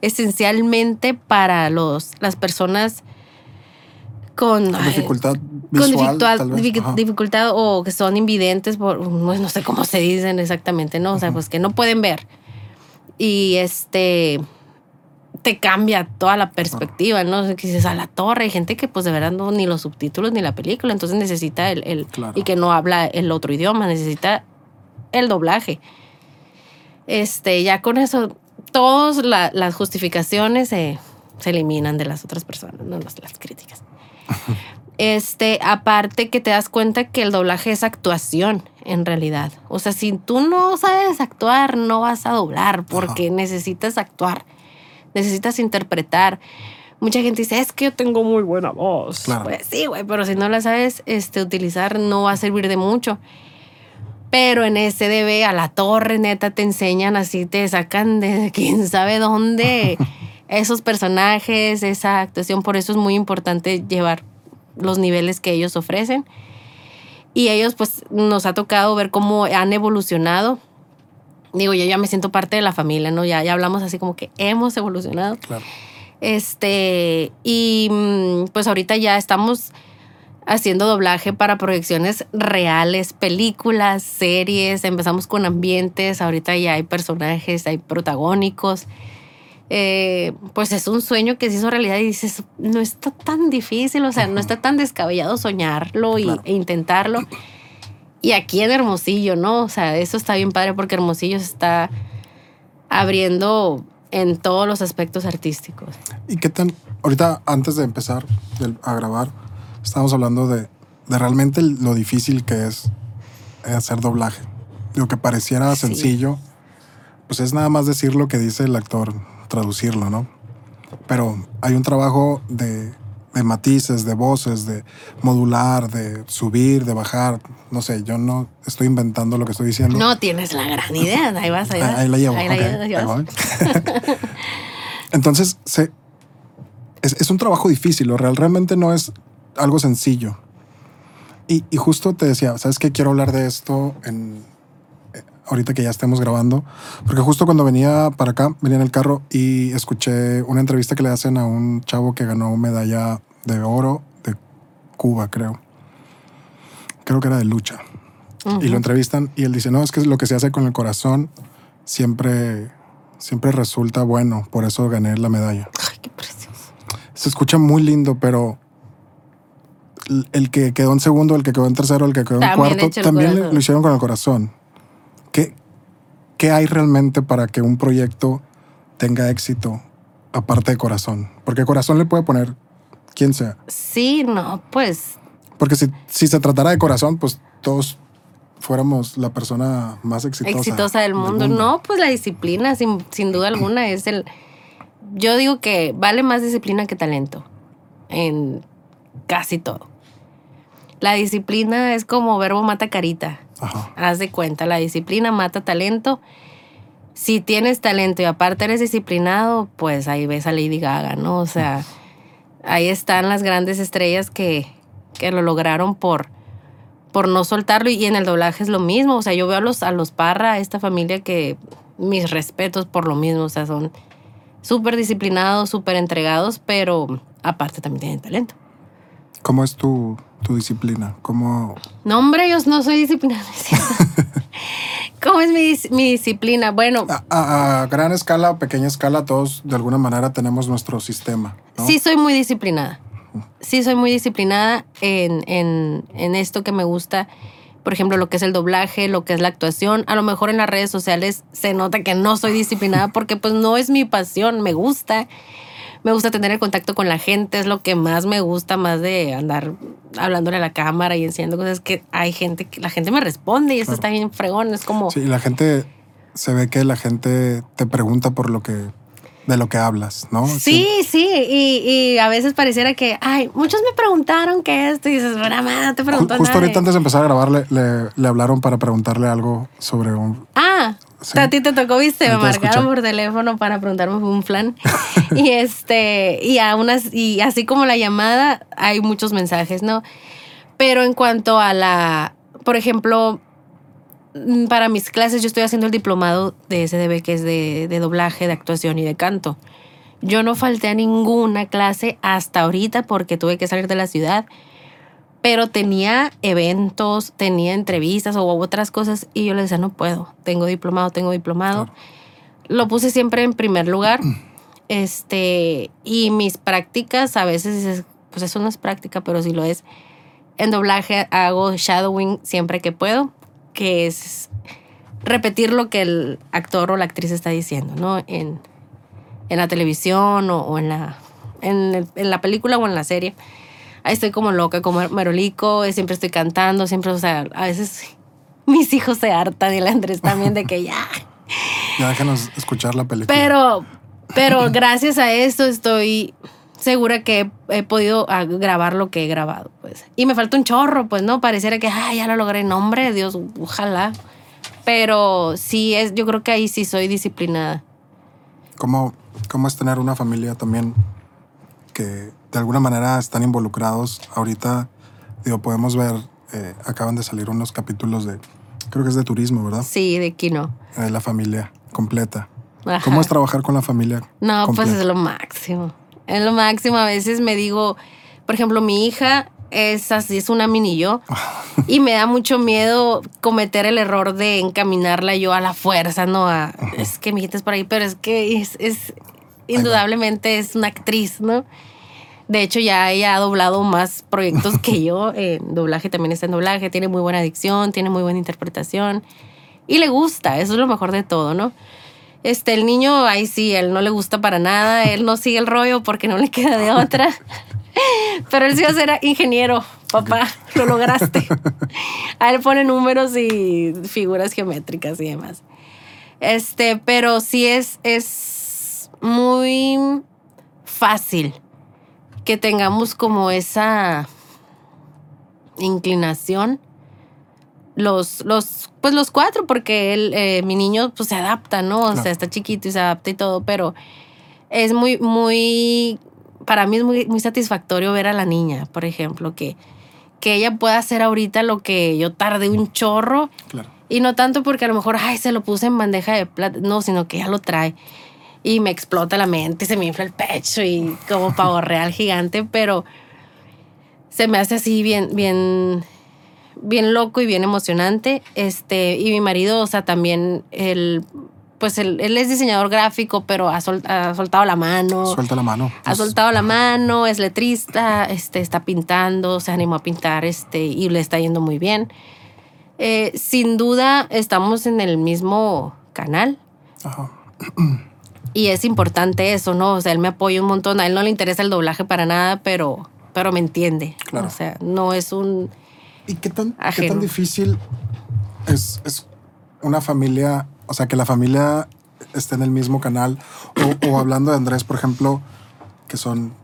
esencialmente para los, las personas con, dificultad visual, con dificultad, dificultad, o que son invidentes por no sé cómo se dicen exactamente no o sea pues que no pueden ver y este te cambia toda la perspectiva, ¿no? Que dices a la torre, hay gente que pues de verdad no ni los subtítulos ni la película, entonces necesita el, el y que no habla el otro idioma, necesita el doblaje. Este, ya con eso, todas las justificaciones se, se, eliminan de las otras personas, no las, las críticas. Este, aparte que te das cuenta que el doblaje es actuación en realidad. O sea, si tú no sabes actuar, no vas a doblar porque necesitas actuar, necesitas interpretar. Mucha gente dice, es que yo tengo muy buena voz. Pues sí, güey, pero si no la sabes este, utilizar, no va a servir de mucho. Pero en SDB, a la torre, neta, te enseñan así, te sacan de quién sabe dónde esos personajes, esa actuación. Por eso es muy importante llevar los niveles que ellos ofrecen. Y ellos pues nos ha tocado ver cómo han evolucionado. Digo, yo ya me siento parte de la familia, ¿no? Ya, ya hablamos así como que hemos evolucionado. Claro. Este, y mm, pues ahorita ya estamos haciendo doblaje para proyecciones reales, películas, series, empezamos con ambientes, ahorita ya hay personajes, hay protagónicos. Eh, pues es un sueño que se hizo realidad y dices, no está tan difícil, o sea, no está tan descabellado soñarlo y, e intentarlo. Y aquí en Hermosillo, ¿no? O sea, eso está bien padre porque Hermosillo se está abriendo en todos los aspectos artísticos. ¿Y qué tan, ahorita antes de empezar a grabar, estábamos hablando de, de realmente lo difícil que es hacer doblaje. Lo que pareciera sencillo, pues es nada más decir lo que dice el actor traducirlo, ¿no? Pero hay un trabajo de, matices, de voces, de modular, de subir, de bajar. No sé, yo no estoy inventando lo que estoy diciendo. No tienes la gran idea. Ahí vas, ahí Ahí la llevo. Entonces, se, es, un trabajo difícil. Lo real, realmente no es algo sencillo. Y, y justo te decía, ¿sabes qué? Quiero hablar de esto en, ahorita que ya estemos grabando, porque justo cuando venía para acá, venía en el carro y escuché una entrevista que le hacen a un chavo que ganó medalla de oro de Cuba, creo. Creo que era de lucha. Y lo entrevistan y él dice, no, es que lo que se hace con el corazón siempre, siempre resulta bueno, por eso gané la medalla. Ay, qué precioso. Se escucha muy lindo, pero el que quedó en segundo, el que quedó en tercero, el que quedó en cuarto, también lo hicieron con el corazón. ¿Qué, ¿Qué hay realmente para que un proyecto tenga éxito aparte de corazón? Porque corazón le puede poner quien sea. Sí, no, pues. Porque si, si se tratara de corazón, pues todos fuéramos la persona más exitosa. Exitosa del mundo. No, pues la disciplina, sin, sin duda alguna, es el. Yo digo que vale más disciplina que talento en casi todo. La disciplina es como verbo mata carita. Haz de cuenta, la disciplina mata talento. Si tienes talento y aparte eres disciplinado, pues ahí ves a Lady Gaga, ¿no? O sea, ahí están las grandes estrellas que, que lo lograron por, por no soltarlo. Y en el doblaje es lo mismo. O sea, yo veo a los, a los Parra, esta familia que mis respetos por lo mismo. O sea, son súper disciplinados, súper entregados, pero aparte también tienen talento. ¿Cómo es tu, tu disciplina? ¿Cómo...? No, hombre, yo no soy disciplinada. ¿Cómo es mi, mi disciplina? Bueno... A, gran escala o pequeña escala, todos de alguna manera tenemos nuestro sistema. Sí, soy muy disciplinada. Sí, soy muy disciplinada en, en, en esto que me gusta, por ejemplo, lo que es el doblaje, lo que es la actuación. A lo mejor en las redes sociales se nota que no soy disciplinada porque pues no es mi pasión, me gusta. Me gusta tener el contacto con la gente, es lo que más me gusta, más de andar hablándole a la cámara y enseñando cosas que hay gente, que la gente me responde y eso está bien fregón, es como... Sí, la gente, se ve que la gente te pregunta por lo que de lo que hablas, ¿no? Sí, sí, y, a veces pareciera que, ay, muchos me preguntaron qué esto y dices, bueno, no te preguntó Justo ahorita antes de empezar a grabar le, le, hablaron para preguntarle algo sobre un... Ah, a ti te tocó, viste, me marcaron por teléfono para preguntarme un plan. y este, y a unas, y así como la llamada, hay muchos mensajes, ¿no? Pero en cuanto a la, por ejemplo, Mm, para mis clases yo estoy haciendo el diplomado de SDB, que es de, de, doblaje, de actuación y de canto. Yo no falté a ninguna clase hasta ahorita porque tuve que salir de la ciudad, pero tenía eventos, tenía entrevistas o otras cosas y yo le decía, no puedo, tengo diplomado, tengo diplomado. Lo puse siempre en primer lugar. Este, y mis prácticas a veces pues eso no es práctica, pero sí lo es. En doblaje hago shadowing siempre que puedo que es repetir lo que el actor o la actriz está diciendo, ¿no? En, la televisión o, en, la, en, la película o en la serie. Ahí estoy como loca, como merolico, siempre estoy cantando, siempre, o sea, a veces mis hijos se hartan y el Andrés también de que ya. Ya déjanos escuchar la película. Pero, pero gracias a esto estoy segura que he, podido ah, grabar lo que he grabado, pues. Y me falta un chorro, pues, ¿no? Pareciera que, ay, ya lo logré. nombre de Dios, ojalá. Pero sí, es, yo creo que ahí sí soy disciplinada. ¿Cómo, cómo es tener una familia también que de alguna manera están involucrados? Ahorita, digo, podemos ver, eh, acaban de salir unos capítulos de, creo que es de turismo, ¿verdad? Sí, de Kino. De la familia completa. ¿Cómo es trabajar con la familia? No, pues es lo máximo. Es lo máximo. A veces me digo, por ejemplo, mi hija es así, es una mini yo. y me da mucho miedo cometer el error de encaminarla yo a la fuerza, ¿no? A, es que mi hija es por ahí, pero es que es, es indudablemente es una actriz, ¿no? De hecho, ya ella ha doblado más proyectos que yo. En doblaje también está en doblaje, tiene muy buena dicción, tiene muy buena interpretación. Y le gusta, eso es lo mejor de todo, ¿no? Este, el niño, ahí sí, él no le gusta para nada, él no sigue el rollo porque no le queda de otra. Pero él sí va a ser ingeniero, papá, lo lograste. A él pone números y figuras geométricas y demás. Este, pero sí es, es muy fácil que tengamos como esa inclinación los, los, pues los cuatro, porque él, eh, mi niño pues se adapta, ¿no? O sea, está chiquito y se adapta y todo, pero es muy, muy, para mí es muy, muy satisfactorio ver a la niña, por ejemplo, que, que ella pueda hacer ahorita lo que yo tardé un chorro. Y no tanto porque a lo mejor, ay, se lo puse en bandeja de plata, no, sino que ella lo trae. Y me explota la mente, se me infla el pecho y como pavo real gigante, pero se me hace así bien, bien, bien loco y bien emocionante. Este, y mi marido, o sea, también él, pues él, es diseñador gráfico, pero ha, soltado la mano. Suelta la mano. Ha soltado la mano, es letrista, este, está pintando, se animó a pintar este, y le está yendo muy bien. Eh, sin duda, estamos en el mismo canal. Ajá. Y es importante eso, ¿no? O sea, él me apoya un montón. A él no le interesa el doblaje para nada, pero, pero me entiende. Claro. O sea, no es un ¿Y qué tan, qué tan difícil es, una familia, o sea, que la familia esté en el mismo canal? O, hablando de Andrés, por ejemplo, que son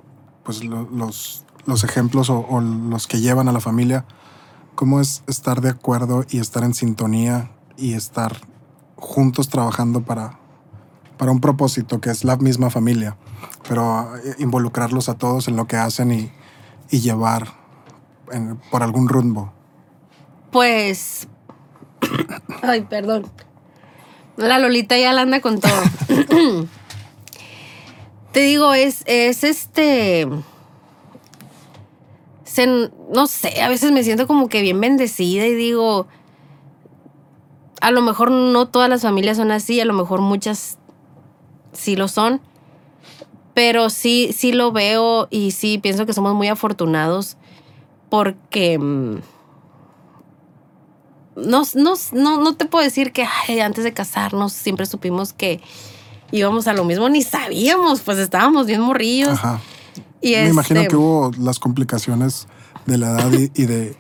pues los, los ejemplos o, los que llevan a la familia, ¿cómo es estar de acuerdo y estar en sintonía y estar juntos trabajando para, para un propósito que es la misma familia, pero eh, involucrarlos a todos en lo que hacen y, y llevar por algún rumbo? Pues. Ay, perdón. La Lolita ya la anda con todo. Te digo, es, es este. no sé, a veces me siento como que bien bendecida y digo. A lo mejor no todas las familias son así, a lo mejor muchas sí lo son. Pero sí, sí lo veo y sí pienso que somos muy afortunados porque mm, no, no, no, no te puedo decir que ay, antes de casarnos siempre supimos que íbamos a lo mismo, ni sabíamos, pues estábamos bien morrillos. Ajá. Y Me imagino este, que hubo las complicaciones de la edad y, y de,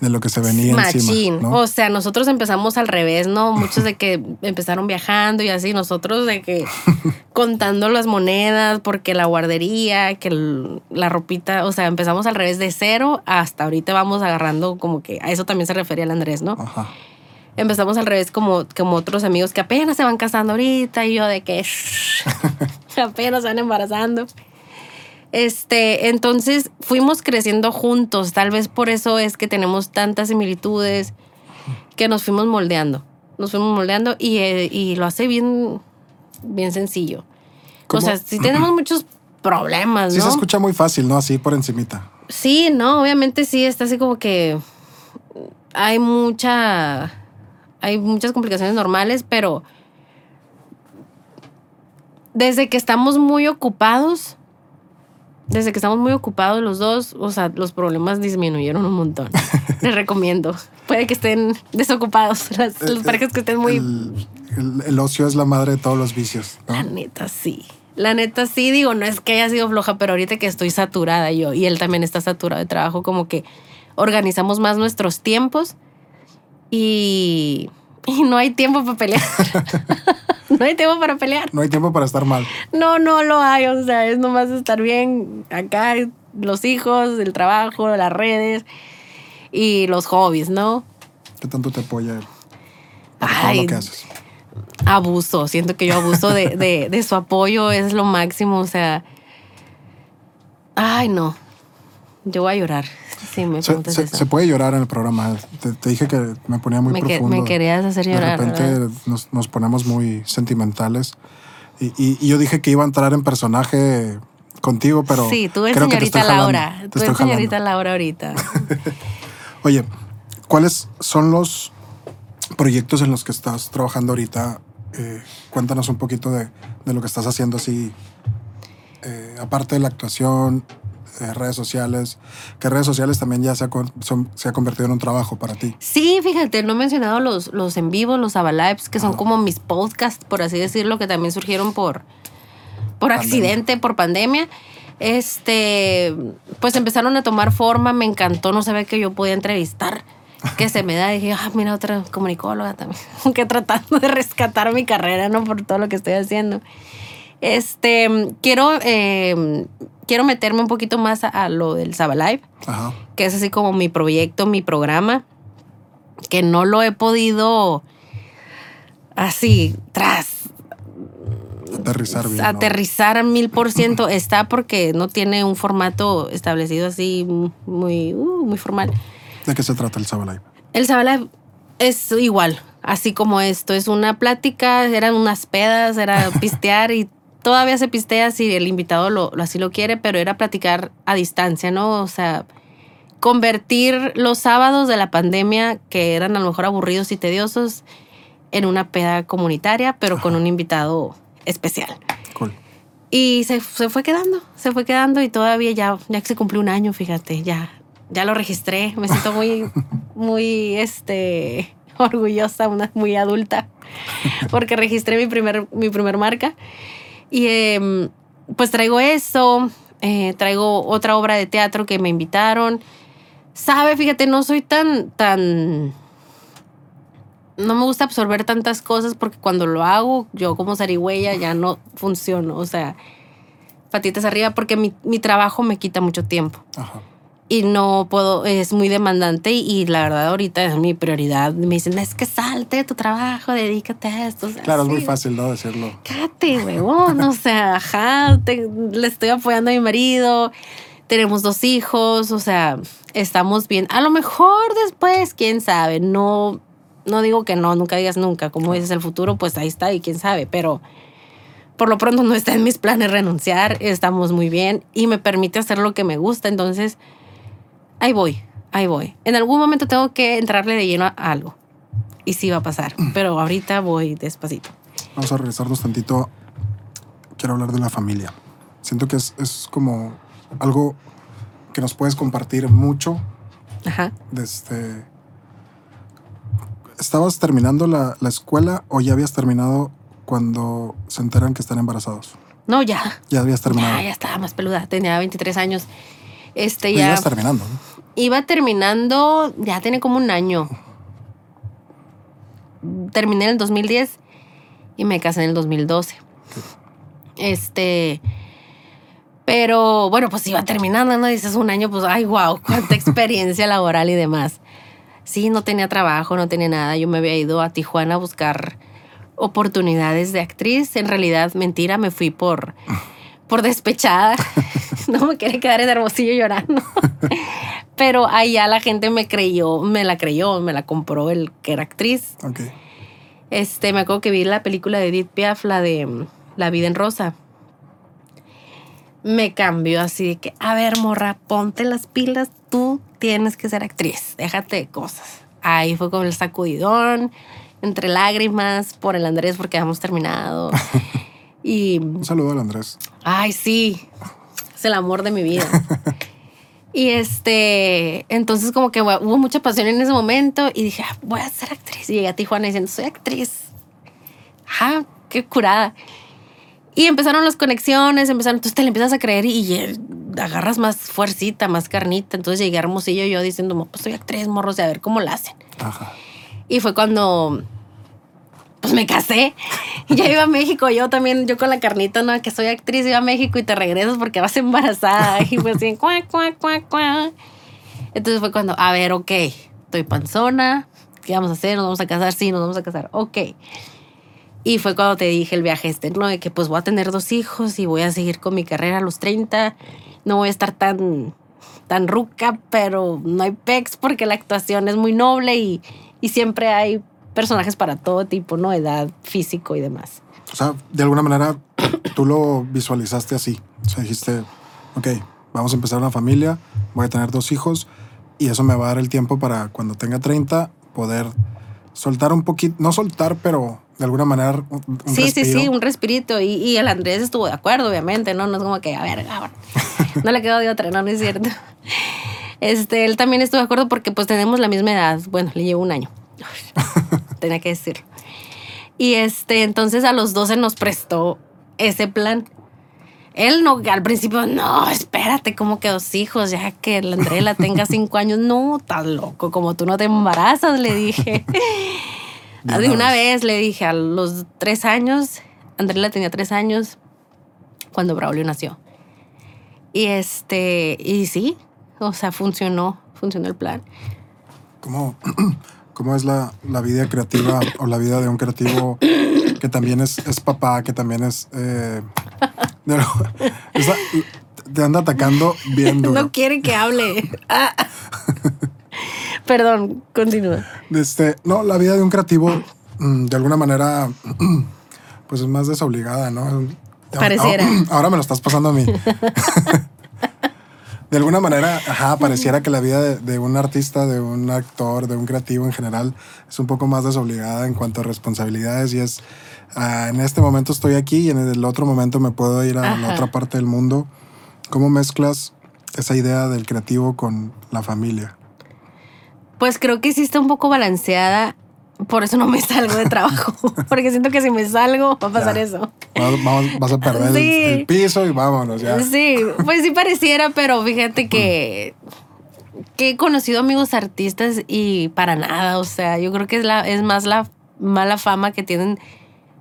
de lo que se venía Machín. encima. ¿no? O sea, nosotros empezamos al revés, ¿no? Muchos de que empezaron viajando y así, nosotros de que contando las monedas, porque la guardería, que el- la ropita, o sea, empezamos al revés de cero hasta ahorita vamos agarrando como que a eso también se refería el Andrés, ¿no? Ajá. Empezamos al revés como, como otros amigos que apenas se van casando ahorita y yo de que apenas se van embarazando. Este, entonces fuimos creciendo juntos, tal vez por eso es que tenemos tantas similitudes que nos fuimos moldeando, nos fuimos moldeando y, eh, y lo hace bien, bien sencillo. O ¿Cómo? sea, sí tenemos muchos problemas, Sí ¿no? se escucha muy fácil, ¿no? Así por encimita. Sí, no, obviamente sí, está así como que hay mucha, hay muchas complicaciones normales, pero desde que estamos muy ocupados, desde que estamos muy ocupados los dos, o sea, los problemas disminuyeron un montón. Les recomiendo. Puede que estén desocupados, las, las parejas que estén muy... El, el- el ocio es la madre de todos los vicios, ¿no? La neta sí. La neta sí, digo, no es que haya sido floja, pero ahorita que estoy saturada yo y él también está saturado de trabajo, como que organizamos más nuestros tiempos y, y no hay tiempo para pelear. no hay tiempo para pelear. No hay tiempo para estar mal. No, no lo hay, o sea, es nomás estar bien acá, los hijos, el trabajo, las redes y los hobbies, ¿no? ¿Qué tanto te apoya él? Ay, lo que haces. abuso, siento que yo abuso de, de, de su apoyo, es lo máximo, o sea, ay no, yo voy a llorar, si me Se, se- eso. se puede llorar en el programa. Te, te dije que me ponía muy me, que- profundo. me querías hacer llorar. De repente nos, nos ponemos muy sentimentales. Y, y- y yo dije que iba a entrar en personaje contigo, pero. sí, tú eres creo que te señorita jalando, Laura, te tú eres jalando. señorita Laura ahorita. Oye, ¿cuáles son los proyectos en los que estás trabajando ahorita? Eh, cuéntanos un poquito de, de lo que estás haciendo así, eh, aparte de la actuación, eh, redes sociales, que redes sociales también ya se ha, con- son- se ha convertido en un trabajo para ti. Sí, fíjate, no he mencionado los, los en vivo, los Avalives, que son como mis podcasts, por así decirlo, que también surgieron por, por Pandemia. accidente, por pandemia. Este, pues empezaron a tomar forma, me encantó, no sabía que yo podía entrevistar, que se me da, dije, ah, mira, otra comunicóloga también, que tratando de rescatar mi carrera, ¿no? Por todo lo que estoy haciendo. Este, quiero, eh, quiero meterme un poquito más a, a lo del Sabalive Ajá. que es así como mi proyecto, mi programa, que no lo he podido así, tras Aterrizar bien. ¿no? aterrizar a mil por ciento, está porque no tiene un formato establecido así muy, uh, muy formal. ¿De qué se trata el Sabalive? El Sabalive es igual, así como esto, es una plática, eran unas pedas, era pistear y todavía se pistea si el invitado lo, lo- así lo quiere, pero era platicar a distancia, ¿no? O sea, convertir los sábados de la pandemia, que eran a lo mejor aburridos y tediosos, en una peda comunitaria, pero con un invitado especial. Cool. Y se, se fue quedando, se fue quedando y todavía ya, ya que se cumplió un año, fíjate, ya, ya lo registré. Me siento muy, muy, este, orgullosa, una, muy adulta, porque registré mi primer, mi primer marca. Y em, pues traigo eso, eh, traigo otra obra de teatro que me invitaron. Sabe, fíjate, no soy tan, tan... No me gusta absorber tantas cosas porque cuando lo hago, yo como zarigüeya ya no funciono. O sea, patitas arriba porque mi, mi trabajo me quita mucho tiempo Ajá. Y no puedo, es muy demandante y, y la verdad ahorita es mi prioridad. Me dicen, es que salte de tu trabajo, dedícate a esto. O sea, Claro, es muy fácil, ¿no? Decirlo. Cállate, huevón. O sea, ajá, te- le estoy apoyando a mi marido. Tenemos dos hijos, o sea, estamos bien. A lo mejor después, quién sabe. No, no digo que no, nunca digas nunca. Como dices el futuro, pues ahí está y quién sabe. Pero por lo pronto no está en mis planes renunciar. Estamos muy bien y me permite hacer lo que me gusta. Entonces, ahí voy, ahí voy. En algún momento tengo que entrarle de lleno a algo. Y sí va a pasar. Pero ahorita voy despacito. Vamos a regresarnos tantito. Quiero hablar de la familia. Siento que es, es como algo que nos puedes compartir mucho Ajá. desde ¿estabas terminando la, la escuela o ya habías terminado cuando se enteran que están embarazados? No, ya. Ya habías terminado. Ya, ya estaba más peluda. Tenía 23 años. Este, ya. ibas terminando, ¿no? Iba terminando, ya tiene como un año. Terminé en el 2010 y me casé en el 2012. Este. Pero bueno, pues iba terminando, ¿no? Dices un año, pues, ay, wow, cuánta experiencia laboral y demás. Sí, no tenía trabajo, no tenía nada. Yo me había ido a Tijuana a buscar oportunidades de actriz. En realidad, mentira, me fui por, por despechada. No me quería quedar en Hermosillo llorando. Pero allá la gente me creyó, me la creyó, me la compró el que era actriz. Ok. Este, me acuerdo que vi la película de Edith Piaf, la de mm, La vida en rosa. Me cambió así de que, a ver, morra, ponte las pilas, tú tienes que ser actriz, déjate de cosas. Ahí fue con el sacudidón, entre lágrimas, por el Andrés, porque habíamos terminado. Y Un saludo al Andrés. Ay, sí. Es el amor de mi vida. y este, entonces como que hubo mucha pasión en ese momento y dije, "Ah, voy a ser actriz. Y llegué a Tijuana diciendo, soy actriz. Ah, qué curada. Y empezaron las conexiones, empezaron, entonces te le empiezas a creer y, eh, agarras más fuercita, más carnita. Entonces llegué a Hermosillo yo diciendo, pues soy actriz, morros, a ver cómo la hacen. Ajá. Y fue cuando pues me casé. Y ya iba a México. Yo también, yo con la carnita, no, que soy actriz, iba a México y te regresas porque vas embarazada. Y fue así, cuac, cuac, cuac, cuac. Entonces fue cuando, a ver, ok, estoy panzona. ¿Qué vamos a hacer? ¿Nos vamos a casar? Sí, nos vamos a casar. Ok. Y fue cuando te dije el viaje este, ¿no? De que pues voy a tener dos hijos y voy a seguir con mi carrera a los 30. No voy a estar tan, tan ruca, pero no hay pex porque la actuación es muy noble y, y siempre hay personajes para todo tipo, ¿no? Edad, físico y demás. O sea, de alguna manera tú lo visualizaste así. O sea, dijiste, ok, vamos a empezar una familia, voy a tener dos hijos y eso me va a dar el tiempo para cuando tenga 30 poder soltar un poquito, no soltar, pero de alguna manera un, un sí, sí, respiro. sí, un respirito. Y, y el Andrés estuvo de acuerdo, obviamente, ¿no? No es como que, a ver, no le quedó de otra, no, no es cierto. Este, él también estuvo de acuerdo porque pues tenemos la misma edad. Bueno, le llevo un año. Tenía que decirlo. Y este, entonces a los 12 nos prestó ese plan. Él no, al principio, no, espérate, como que dos hijos, ya que la Andrea tenga cinco años. No, estás loco, como tú no te embarazas, le dije. De una vez le dije a los tres años, Andrea tenía tres años cuando Braulio nació. Y este, y sí, o sea, funcionó, funcionó el plan. ¿Cómo, cómo es la, la vida creativa o la vida de un creativo que también es, es papá, que también es... eh, esa- te anda atacando bien duro. No quiere que hable. Ah. Perdón, continúa. Este, no, la vida de un creativo, mm, de alguna manera, pues es más desobligada, ¿no? Pareciera. Ahora, ahora me lo estás pasando a mí. de alguna manera, ajá, pareciera que la vida de, de un artista, de un actor, de un creativo en general, es un poco más desobligada en cuanto a responsabilidades y es, ah, en este momento estoy aquí y en el otro momento me puedo ir a la otra parte del mundo. ¿Cómo mezclas esa idea del creativo con la familia? Pues creo que sí está un poco balanceada. Por eso no me salgo de trabajo. Porque siento que si me salgo va a pasar Ya. eso. Vas, vamos- vas a perder el- Sí. el, piso y vámonos ya. Sí, pues sí pareciera, pero fíjate que, que he conocido amigos artistas y para nada. O sea, yo creo que es, la, es más la mala fama que tienen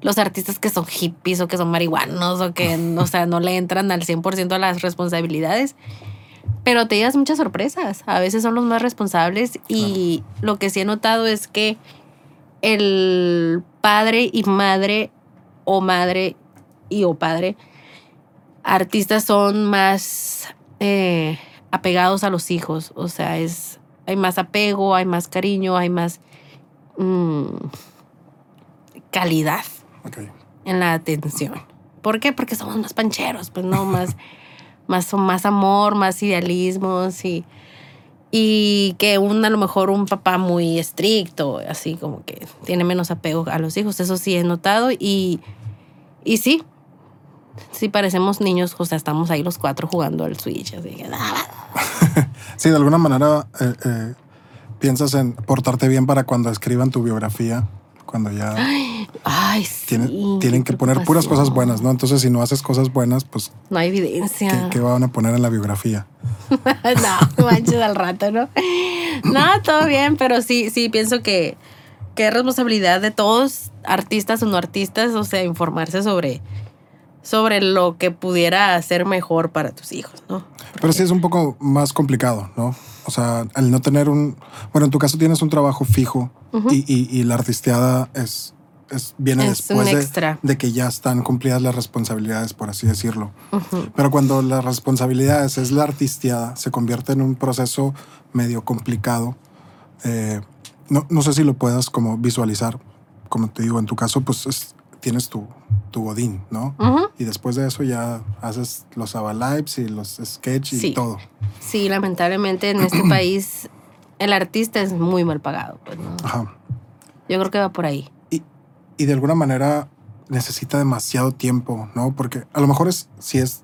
los artistas que son hippies o que son marihuanos o que, o sea, no le entran al 100% a las responsabilidades. Pero te llevas muchas sorpresas. A veces son los más responsables y lo que sí he notado es que el padre y madre o madre y o padre artistas son más eh, apegados a los hijos. O sea, es hay más apego, hay más cariño, hay más mm, calidad en la atención. ¿Por qué? Porque somos más pancheros, pues no, más, más, son más amor, más idealismos y, y que un, a lo mejor un papá muy estricto, así como que tiene menos apego a los hijos. Eso sí he notado y, y sí, sí parecemos niños, o sea, estamos ahí los cuatro jugando al Switch, así que... Sí, de alguna manera, eh, eh, piensas en portarte bien para cuando escriban tu biografía, cuando ya Ay, sí. tienen, tienen qué que poner puras cosas buenas, ¿no? Entonces, si no haces cosas buenas, pues, No hay ¿qué, evidencia. qué van a poner en la biografía? no, manches al rato, ¿no? No, todo bien, pero sí, sí, pienso que, que es responsabilidad de todos, artistas o no artistas, o sea, informarse sobre, sobre lo que pudiera ser mejor para tus hijos, ¿no? Pero sí es un poco más complicado, ¿no? O sea, al no tener un... Bueno, en tu caso tienes un trabajo fijo y, y- y la artisteada es, es viene Es después de, extra. de que ya están cumplidas las responsabilidades, por así decirlo. Pero cuando las responsabilidades es la artisteada, se convierte en un proceso medio complicado. Eh, no, no sé si lo puedas como visualizar. Como te digo, en tu caso, pues es- tienes tu, tu godín, ¿no? Ujú. Y después de eso ya haces los Avalives y los sketch y Sí. todo. Sí, lamentablemente en este país el artista es muy mal pagado, pues, ¿no? Ajá. Yo creo que va por ahí. Y, y de alguna manera necesita demasiado tiempo, ¿no? Porque a lo mejor es, si es,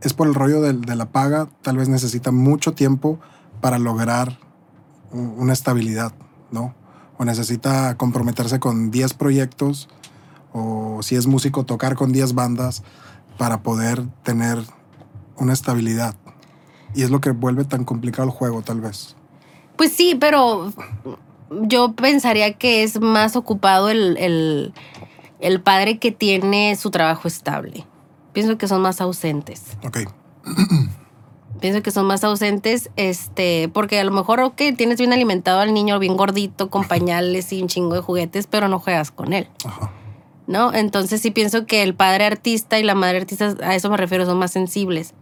es por el rollo del- de, la paga, tal vez necesita mucho tiempo para lograr una estabilidad, ¿no? O necesita comprometerse con 10 proyectos, o si es músico, tocar con 10 bandas para poder tener una estabilidad. Y es lo que vuelve tan complicado el juego, tal vez. Pues sí, pero yo pensaría que es más ocupado el, el, el padre que tiene su trabajo estable. Pienso que son más ausentes. Ok. Pienso que son más ausentes, este, porque a lo mejor, ok, tienes bien alimentado al niño, bien gordito, con pañales y un chingo de juguetes, pero no juegas con él, Ajá. ¿No? Entonces sí pienso que el padre artista y la madre artista, a eso me refiero, son más sensibles.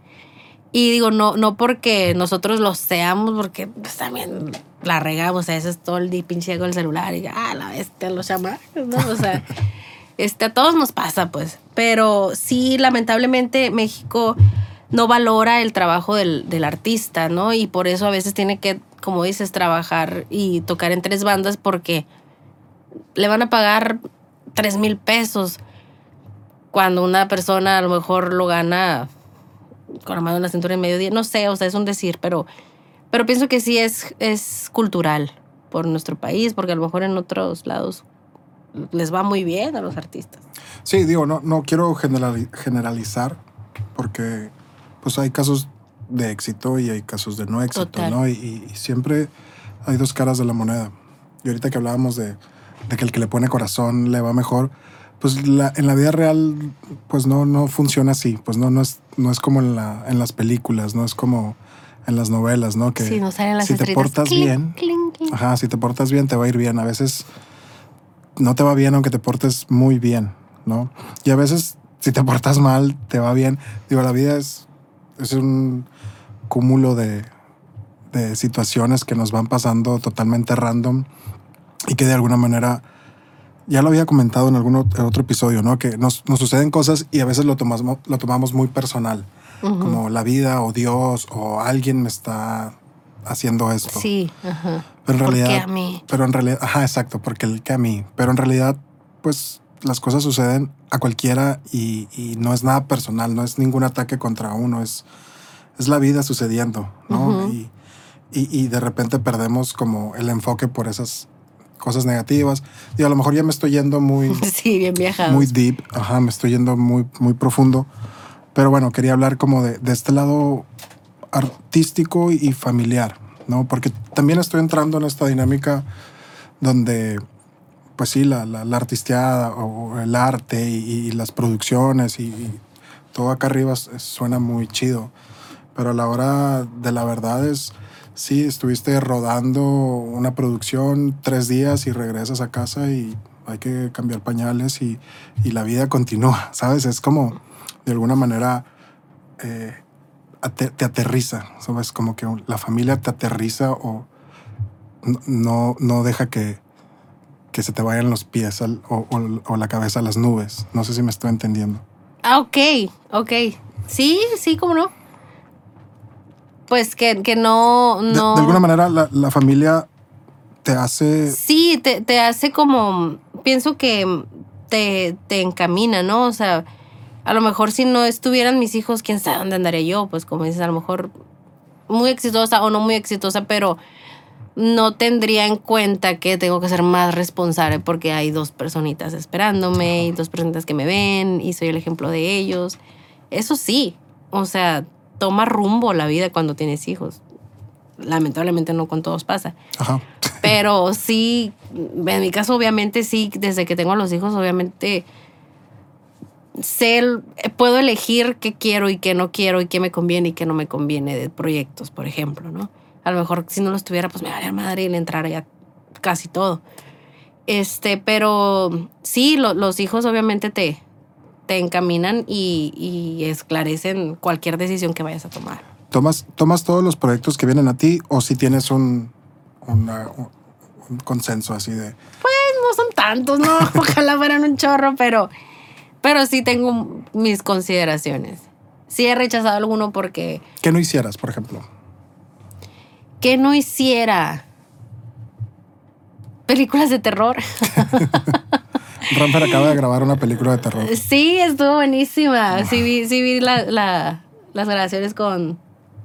Y digo, no, no porque nosotros lo seamos, porque pues, también la regamos, a veces todo el pinche con el celular y ah, la bestia, los chamacos, ¿no? O sea, este, a todos nos pasa, pues. Pero sí, lamentablemente, México no valora el trabajo del, del artista, ¿no? Y por eso a veces tiene que, como dices, trabajar y tocar en tres bandas porque le van a pagar tres mil pesos cuando una persona a lo mejor lo gana con la mano en la cintura en medio día. No sé, o sea, es un decir, pero, pero pienso que sí es, es cultural por nuestro país, porque a lo mejor en otros lados les va muy bien a los artistas. Sí, digo, no, no quiero generali- generalizar porque pues hay casos de éxito y hay casos de no éxito, Total. ¿no? Y, y siempre hay dos caras de la moneda. Y ahorita que hablábamos de, de que el que le pone corazón le va mejor, pues la- en la vida real pues no, no funciona así, pues no, no, es, no es como en, la, en las películas, no es como en las novelas, ¿no? Que Sí, nos salen las si te portas bien. Ajá, si te portas bien, te va a ir bien. A veces no te va bien aunque te portes muy bien, ¿no? Y a veces si te portas mal, te va bien. Digo, la vida es, es un cúmulo de, de situaciones que nos van pasando totalmente random y que de alguna manera, ya lo había comentado en algún ot- otro episodio, ¿no? Que nos, nos suceden cosas y a veces lo tomamos, lo tomamos muy personal, como la vida o Dios o alguien me está haciendo esto. Sí, ajá. Pero en ¿Por qué realidad, a mí? pero en realidad, ajá, exacto, porque el que a mí. Pero en realidad, pues las cosas suceden a cualquiera y, y no es nada personal, no es ningún ataque contra uno, es, es la vida sucediendo, ¿no? Y, y de repente perdemos como el enfoque por esas cosas negativas. Y a lo mejor ya me estoy yendo muy, Sí, bien viajados. muy deep, ajá, me estoy yendo muy, muy profundo. Pero bueno, quería hablar como de, de este lado artístico y familiar, ¿no? Porque también estoy entrando en esta dinámica donde, pues sí, la, la, la artisteada o el arte y, y las producciones y, y todo acá arriba suena muy chido. Pero a la hora de la verdad es, sí, estuviste rodando una producción tres días y regresas a casa y hay que cambiar pañales y, y la vida continúa, ¿sabes? Es como, de alguna manera, eh, te aterriza, ¿sabes? Como que la familia te aterriza o no- no, deja que, que se te vayan los pies o, o- o la cabeza a las nubes. No sé si me estoy entendiendo. Ah, ok, ok. Sí, sí, cómo no. Pues que, que no, De, no. de alguna manera, la, la familia te hace... Sí, te, te hace como, pienso que te, te encamina, ¿no? O sea, a lo mejor si no estuvieran mis hijos, quién sabe dónde andaría yo, pues como dices, a lo mejor muy exitosa o no muy exitosa, pero no tendría en cuenta que tengo que ser más responsable porque hay dos personitas esperándome y dos personitas que me ven y soy el ejemplo de ellos. Eso sí, o sea, toma rumbo la vida cuando tienes hijos. Lamentablemente no con todos pasa. Ajá. Pero sí, en mi caso obviamente sí, desde que tengo a los hijos obviamente sé, puedo elegir qué quiero y qué no quiero y qué me conviene y qué no me conviene de proyectos, por ejemplo, ¿no? A lo mejor si no los tuviera, pues me daría madre y le entraría casi todo. Este, pero sí, los hijos obviamente te, te encaminan y, y, esclarecen cualquier decisión que vayas a tomar. ¿Tomas, ¿Tomas todos los proyectos que vienen a ti o si tienes un, un consenso así de... Pues no son tantos, ¿no? Ojalá fueran un chorro, pero pero sí tengo mis consideraciones. Sí he rechazado alguno porque... ¿Qué no hicieras, por ejemplo? ¿Qué no hiciera? Películas de terror. Ramper acaba de grabar una película de terror. Sí, estuvo buenísima. Sí vi, sí vi la, las grabaciones con,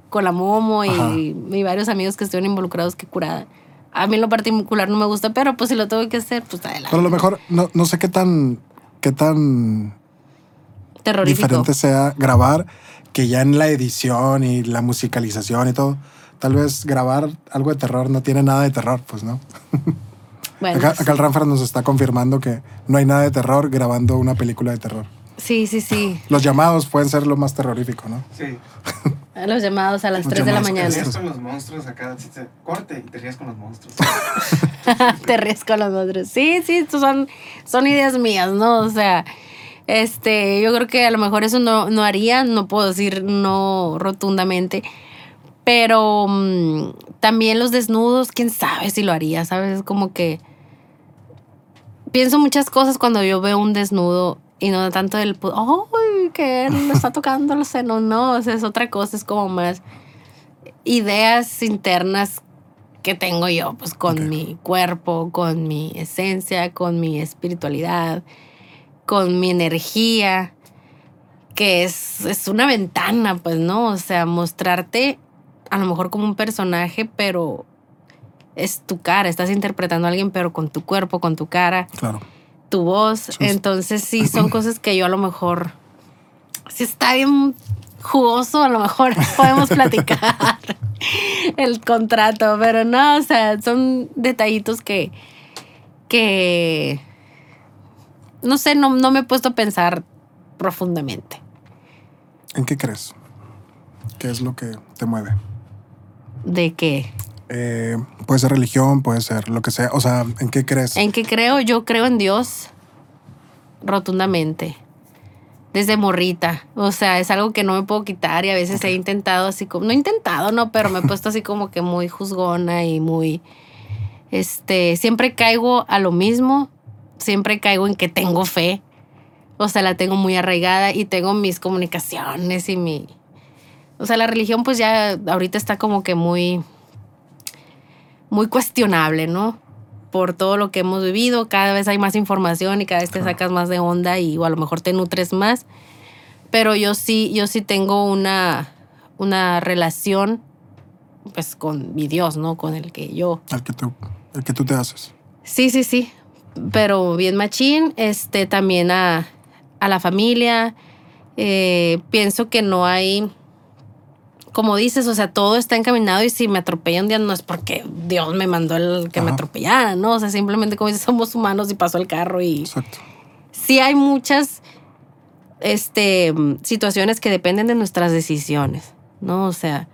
con la Momo y, y, varios amigos que estuvieron involucrados. Qué curada. A mí en lo particular no me gusta, pero pues si lo tengo que hacer, pues adelante. Pero a lo mejor, no, no sé qué tan qué tan diferente sea grabar que ya en la edición y la musicalización y todo. Tal vez grabar algo de terror no tiene nada de terror, pues no. acá, el Ranfar nos está confirmando que no hay nada de terror grabando una película de terror. Sí, sí, sí. Los llamados pueden ser lo más terrorífico, ¿no? Sí. Los llamados a las 3 de la mañana. Te ríes con los monstruos acá, corte y te ríes con los monstruos. te ríes con los monstruos. Sí, sí, son, son ideas mías, ¿no? O sea, este, yo creo que a lo mejor eso no, no haría, no puedo decir no rotundamente, pero mm, también los desnudos, quién sabe si lo haría, ¿sabes? Es como que pienso muchas cosas cuando yo veo un desnudo y no tanto el, ¡ay! que él está tocando los senos. No, o sea, es otra cosa, es como más ideas internas que tengo yo, pues con mi cuerpo, con mi esencia, con mi espiritualidad, con mi energía, que es, es una ventana, pues, ¿no? O sea, mostrarte a lo mejor como un personaje, pero es tu cara, estás interpretando a alguien, pero con tu cuerpo, con tu cara. Claro tu voz. Entonces sí, son cosas que yo a lo mejor, si está bien jugoso, a lo mejor podemos platicar el contrato, pero no, o sea, son detallitos que, que, no sé, no, no me he puesto a pensar profundamente. ¿En qué crees? ¿Qué es lo que te mueve? ¿De qué? Eh, puede ser religión, puede ser lo que sea. O sea, ¿en qué crees? ¿En qué creo? Yo creo en Dios rotundamente. Desde morrita. O sea, es algo que no me puedo quitar y a veces he intentado así como. No he intentado, no, pero me he puesto así como que muy juzgona y muy. Este. Siempre caigo a lo mismo. Siempre caigo en que tengo fe. O sea, la tengo muy arraigada y tengo mis comunicaciones y mi. O sea, la religión, pues ya ahorita está como que muy muy cuestionable, ¿no? Por todo lo que hemos vivido, cada vez hay más información y cada vez te sacas más de onda y o a lo mejor te nutres más. Pero yo sí, yo sí tengo una, una relación pues con mi Dios, ¿no? Con el que yo. El que tú, el que tú te haces. Sí, sí, sí. Pero bien machín, este, también a, a la familia. Eh, pienso que no hay como dices, o sea, todo está encaminado y si me atropella un día no es porque Dios me mandó el que me atropellara, ¿no? O sea, simplemente como dices, somos humanos y pasó el carro y... Exacto. Sí hay muchas este, situaciones que dependen de nuestras decisiones, ¿no? O sea,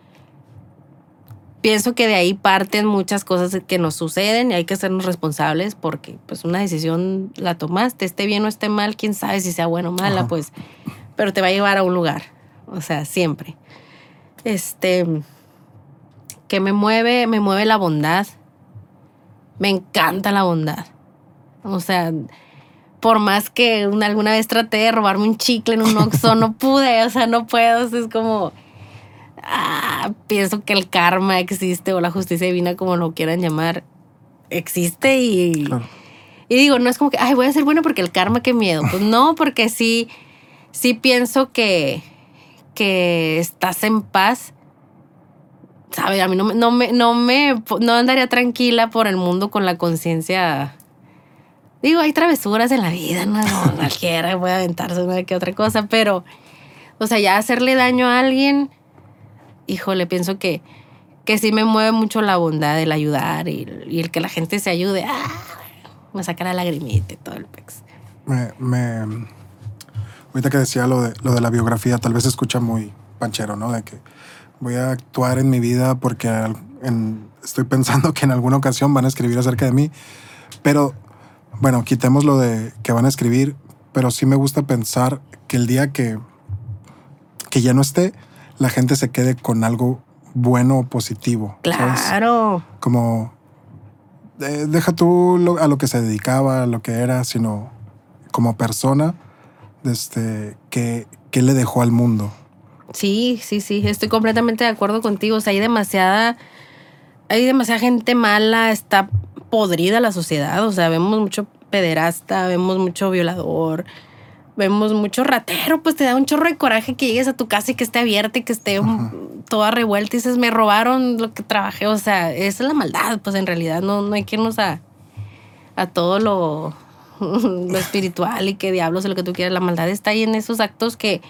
pienso que de ahí parten muchas cosas que nos suceden y hay que sernos responsables porque pues una decisión la tomaste, esté bien o esté mal, quién sabe si sea buena o mala, pues, pero te va a llevar a un lugar, o sea, siempre. Este, que me mueve, me mueve la bondad. Me encanta la bondad. O sea, por más que alguna vez traté de robarme un chicle en un Oxxo, no pude, o sea, no puedo. es como, ah, pienso que el karma existe o la justicia divina, como lo quieran llamar, existe y, y digo, no es como que, ay, voy a ser bueno porque el karma, qué miedo. Pues no, porque sí, sí pienso que, que estás en paz sabe, a mí no, me- no me, no me, no andaría tranquila por el mundo con la conciencia. Digo, hay travesuras en la vida, no, no cualquiera puede aventarse una que otra cosa, pero, o sea, ya hacerle daño a alguien, híjole, pienso que, que sí me mueve mucho la bondad, el ayudar y, y el que la gente se ayude. ¡ah! Me saca la lagrimita y todo el pex. Me, me- ahorita que decía lo de, lo de la biografía, tal vez se escucha muy panchero, ¿no? De que voy a actuar en mi vida porque en- estoy pensando que en alguna ocasión van a escribir acerca de mí. Pero, bueno, quitemos lo de que van a escribir, pero sí me gusta pensar que el día que, que ya no esté, la gente se quede con algo bueno o positivo. ¿sabes? Claro. como eh, deja tú lo- a lo que se dedicaba, a lo que era, sino como persona, este, que, que le dejó al mundo. Sí, sí, sí, estoy completamente de acuerdo contigo. O sea, hay demasiada, hay demasiada gente mala, está podrida la sociedad. O sea, vemos mucho pederasta, vemos mucho violador, vemos mucho ratero. Pues te da un chorro de coraje que llegues a tu casa y que esté abierta y que esté toda revuelta y dices, me robaron lo que trabajé. O sea, esa es la maldad. Pues en realidad no, no hay que irnos a, a todo lo, lo espiritual y que diablos lo que tú quieras. La maldad está ahí en esos actos que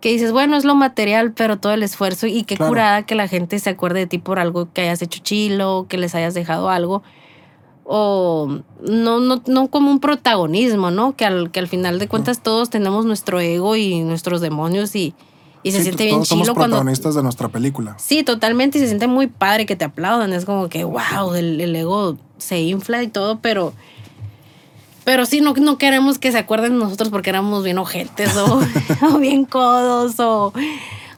que dices, bueno, es lo material, pero todo el esfuerzo y qué Claro. curada que la gente se acuerde de ti por algo que hayas hecho chilo, que les hayas dejado algo. O no, no, no como un protagonismo, ¿no? Que al, que al final de cuentas todos tenemos nuestro ego y nuestros demonios y, y se Sí, siente bien todos somos chilo cuando... protagonistas de nuestra película. Sí, totalmente. Y se siente muy padre que te aplaudan. Es como que, wow, el, el ego se infla y todo, pero. Pero sí, no, no queremos que se acuerden de nosotros porque éramos bien ojetes o, o bien codos o,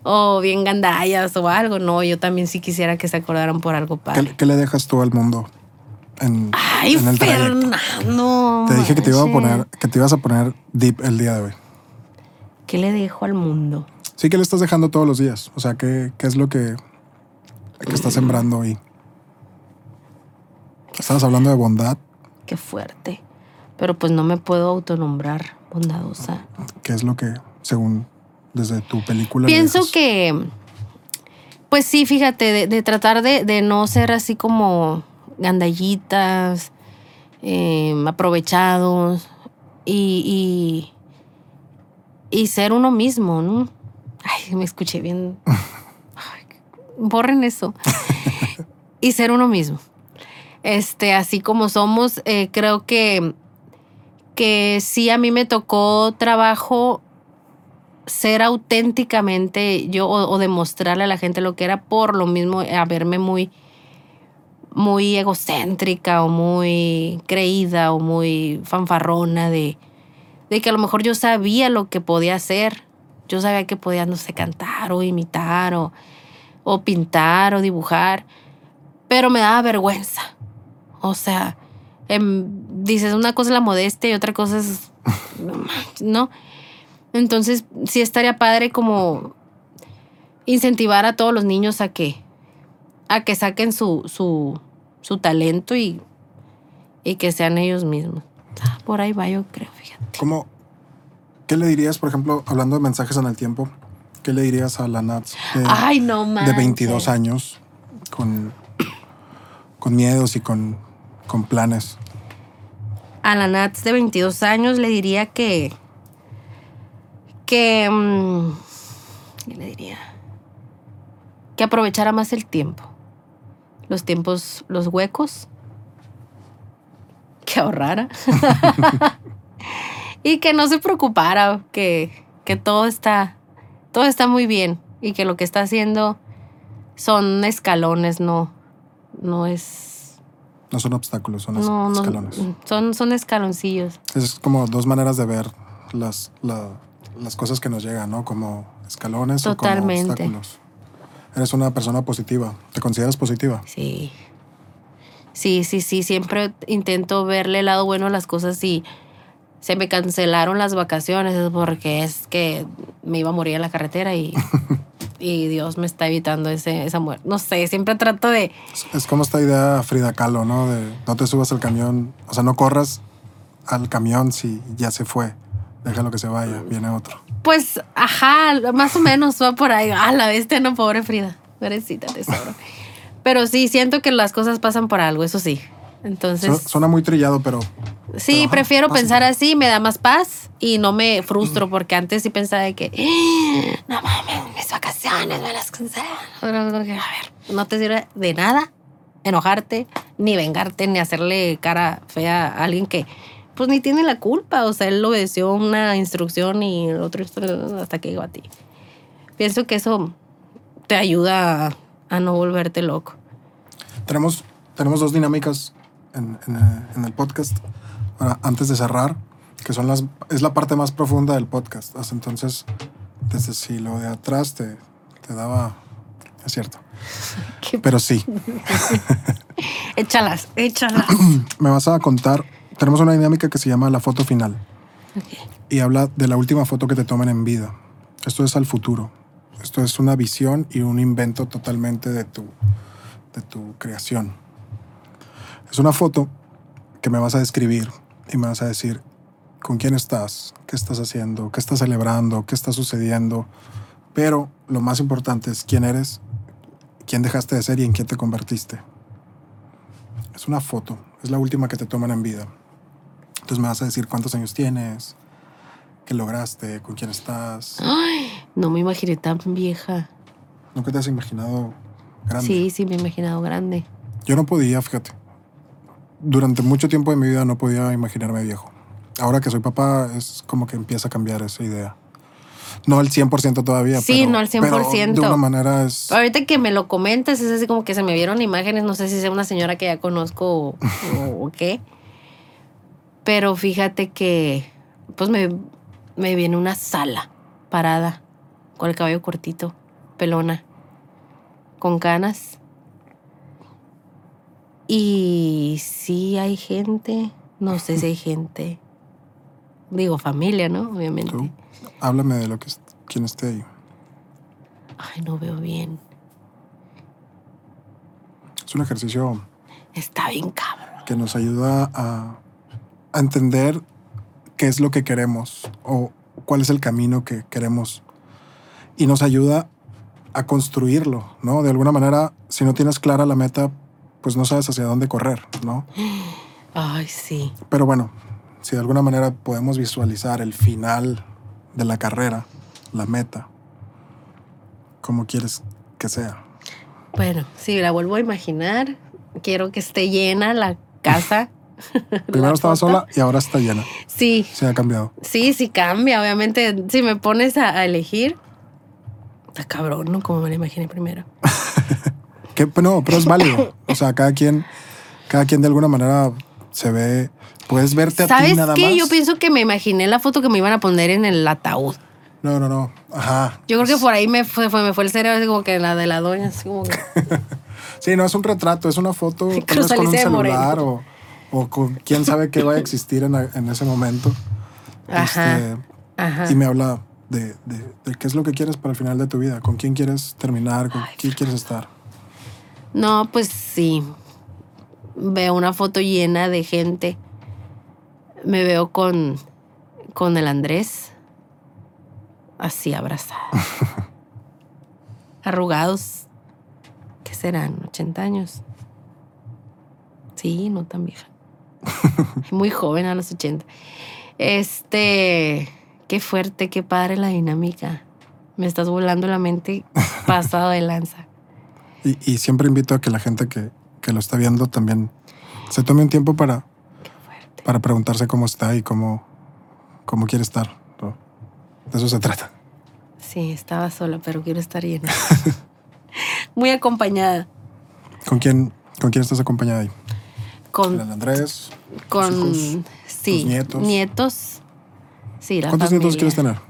o bien gandallas o algo. No, yo también sí quisiera que se acordaran por algo padre. ¿Qué, qué le dejas tú al mundo en, Ay, en el? Fernando. Te dije que te iba a poner, que te ibas a poner deep el día de hoy. ¿Qué le dejo al mundo? Sí que le estás dejando todos los días. O sea, ¿qué, qué es lo que, que estás sembrando hoy? Estabas hablando de bondad. Qué fuerte. Pero pues no me puedo autonombrar bondadosa. ¿Qué es lo que, según desde tu película, Pienso que, pues sí, fíjate, de, de tratar de, de no ser así como gandallitas, eh, aprovechados y, y, y ser uno mismo, ¿no? Ay, me escuché bien. Ay, borren eso. y ser uno mismo. Este, así como somos, eh, creo que, que sí a mí me tocó trabajo ser auténticamente yo o, demostrarle a la gente lo que era por lo mismo a verme muy muy egocéntrica o muy creída o muy fanfarrona de, de que a lo mejor yo sabía lo que podía hacer. Yo sabía que podía, no sé, cantar o imitar o, o pintar o dibujar, pero me daba vergüenza. O sea, em, dices una cosa es la modestia y otra cosa es, ¿no? Entonces, sí estaría padre como incentivar a todos los niños a que, a que saquen su, su, su talento y, y que sean ellos mismos. Ah, Por ahí va, yo creo, fíjate. ¿Cómo, ¿Qué le dirías, por ejemplo, hablando de mensajes en el tiempo? ¿Qué le dirías a la Nats de, Ay, no de manches. 22 años con, con miedos y con, con planes? A la Nats de 22 años le diría que. que. mm, ¿Qué le diría? Que aprovechara más el tiempo. Los tiempos, los huecos. Que ahorrara. y que no se preocupara, que, que todo está. Todo está muy bien. Y que lo que está haciendo son escalones, no. No es. No son obstáculos, son no, escalones. son, son escaloncillos. Es como dos maneras de ver las, la- las cosas que nos llegan, ¿no? Como escalones Totalmente. o como obstáculos. Eres una persona positiva. ¿Te consideras positiva? Sí. Sí, sí, sí. Siempre intento verle el lado bueno a las cosas y se me cancelaron las vacaciones es porque es que me iba a morir en la carretera y, y Dios me está evitando ese, esa muerte. No sé, siempre trato de... Es, como esta idea Frida Kahlo, ¿no? De no te subas al camión, o sea, no corras al camión si ya se fue. Déjalo que se vaya, viene otro. Pues, ajá, más o menos va por ahí. Ah, la bestia, no, pobre Frida. Pobrecita tesoro. Pero sí, siento que las cosas pasan por algo, eso sí. Entonces, Su- Suena muy trillado, pero sí, ajá, prefiero pasa. pensar así, me da más paz y no me frustro porque antes sí pensaba de que, "Ah, no mames, mis vacaciones me las cancelaron. Ahora como que, A ver, no te sirve de nada enojarte, ni vengarte, ni hacerle cara fea a alguien que pues ni tiene la culpa. O sea, él obedeció una instrucción y el otro hasta que llegó a ti. Pienso que eso te ayuda a, a no volverte loco. tenemos, tenemos dos dinámicas en, en, en el podcast para, antes de cerrar, que son las, es la parte más profunda del podcast. Hasta entonces, desde si lo de atrás te, te daba... Es cierto. Qué- Pero sí, Échalas, échalas. me vas a contar. Tenemos una dinámica que se llama la foto final y habla de la última foto que te tomen en vida. Esto es al futuro. Esto es una visión y un invento totalmente de tu, de tu creación. Es una foto que me vas a describir y me vas a decir con quién estás, qué estás haciendo, qué estás celebrando, qué está sucediendo. Pero lo más importante es quién eres, quién dejaste de ser y en quién te convertiste. Es una foto, es la última que te toman en vida. Entonces me vas a decir cuántos años tienes, qué lograste, con quién estás. Ay, no me imaginé tan vieja. Nunca te has imaginado grande. Sí, sí, me he imaginado grande. Yo no podía, fíjate. Durante mucho tiempo de mi vida no podía imaginarme viejo. Ahora que soy papá es como que empieza a cambiar esa idea. No al 100% todavía. Sí, pero- no al pero 100%. de una manera es... Ahorita que me lo comentas, es así como que se me vieron imágenes, no sé si sea una señora que ya conozco o qué. Pero fíjate que, pues me, me viene una sala parada, con el cabello cortito, pelona, con canas. Y sí hay gente, no sé si hay gente. Digo familia, ¿no? Obviamente. Tú, háblame de lo que es, quién esté ahí. Ay, no veo bien. Es un ejercicio Está bien cabrón. que nos ayuda a, a entender qué es lo que queremos o cuál es el camino que queremos. Y nos ayuda a construirlo, ¿no? De alguna manera, si no tienes clara la meta, pues no sabes hacia dónde correr, ¿no? Ay, sí. Pero bueno, si de alguna manera podemos visualizar el final de la carrera, la meta, como quieres que sea. Bueno, si la vuelvo a imaginar, quiero que esté llena la casa. Primero La estaba sola y ahora está llena. Sí, Se ha cambiado. sí, sí cambia. Obviamente, si me pones a, a elegir, está cabrón, ¿no? Como me la imaginé primero. Que, no, pero es válido. O sea, cada quien, cada quien de alguna manera se ve. Puedes verte a ti ¿Sabes nada qué? más. Yo pienso que me imaginé la foto que me iban a poner en el ataúd. No, no, no. Ajá. Yo creo que por ahí me fue, me fue el cerebro, así como que la de la doña, así como que- Sí, no es un retrato, es una foto tal Cruz vez con un celular o, o con quién sabe qué va a existir en, en ese momento. Ajá. Este, Ajá. y me habla de, de- de qué es lo que quieres para el final de tu vida, con quién quieres terminar, con quién quieres estar. No, pues sí. Veo una foto llena de gente. Me veo con, con el Andrés. Así abrazado. Arrugados. ¿Qué serán? ¿80 años? Sí, no tan vieja. Muy joven a los 80. Este. Qué fuerte, qué padre la dinámica. Me estás volando la mente pasado de lanza. Y, y siempre invito a que la gente que, que lo está viendo también se tome un tiempo para. Para preguntarse cómo está y cómo, cómo quiere estar. ¿no? De eso se trata. Sí, estaba sola, pero quiero estar llena. Muy acompañada. ¿Con quién, con quién estás acompañada ahí? Con, ¿El Andrés? con hijos, sí, tus nietos. nietos. Sí, la ¿Cuántos nietos quieres tener?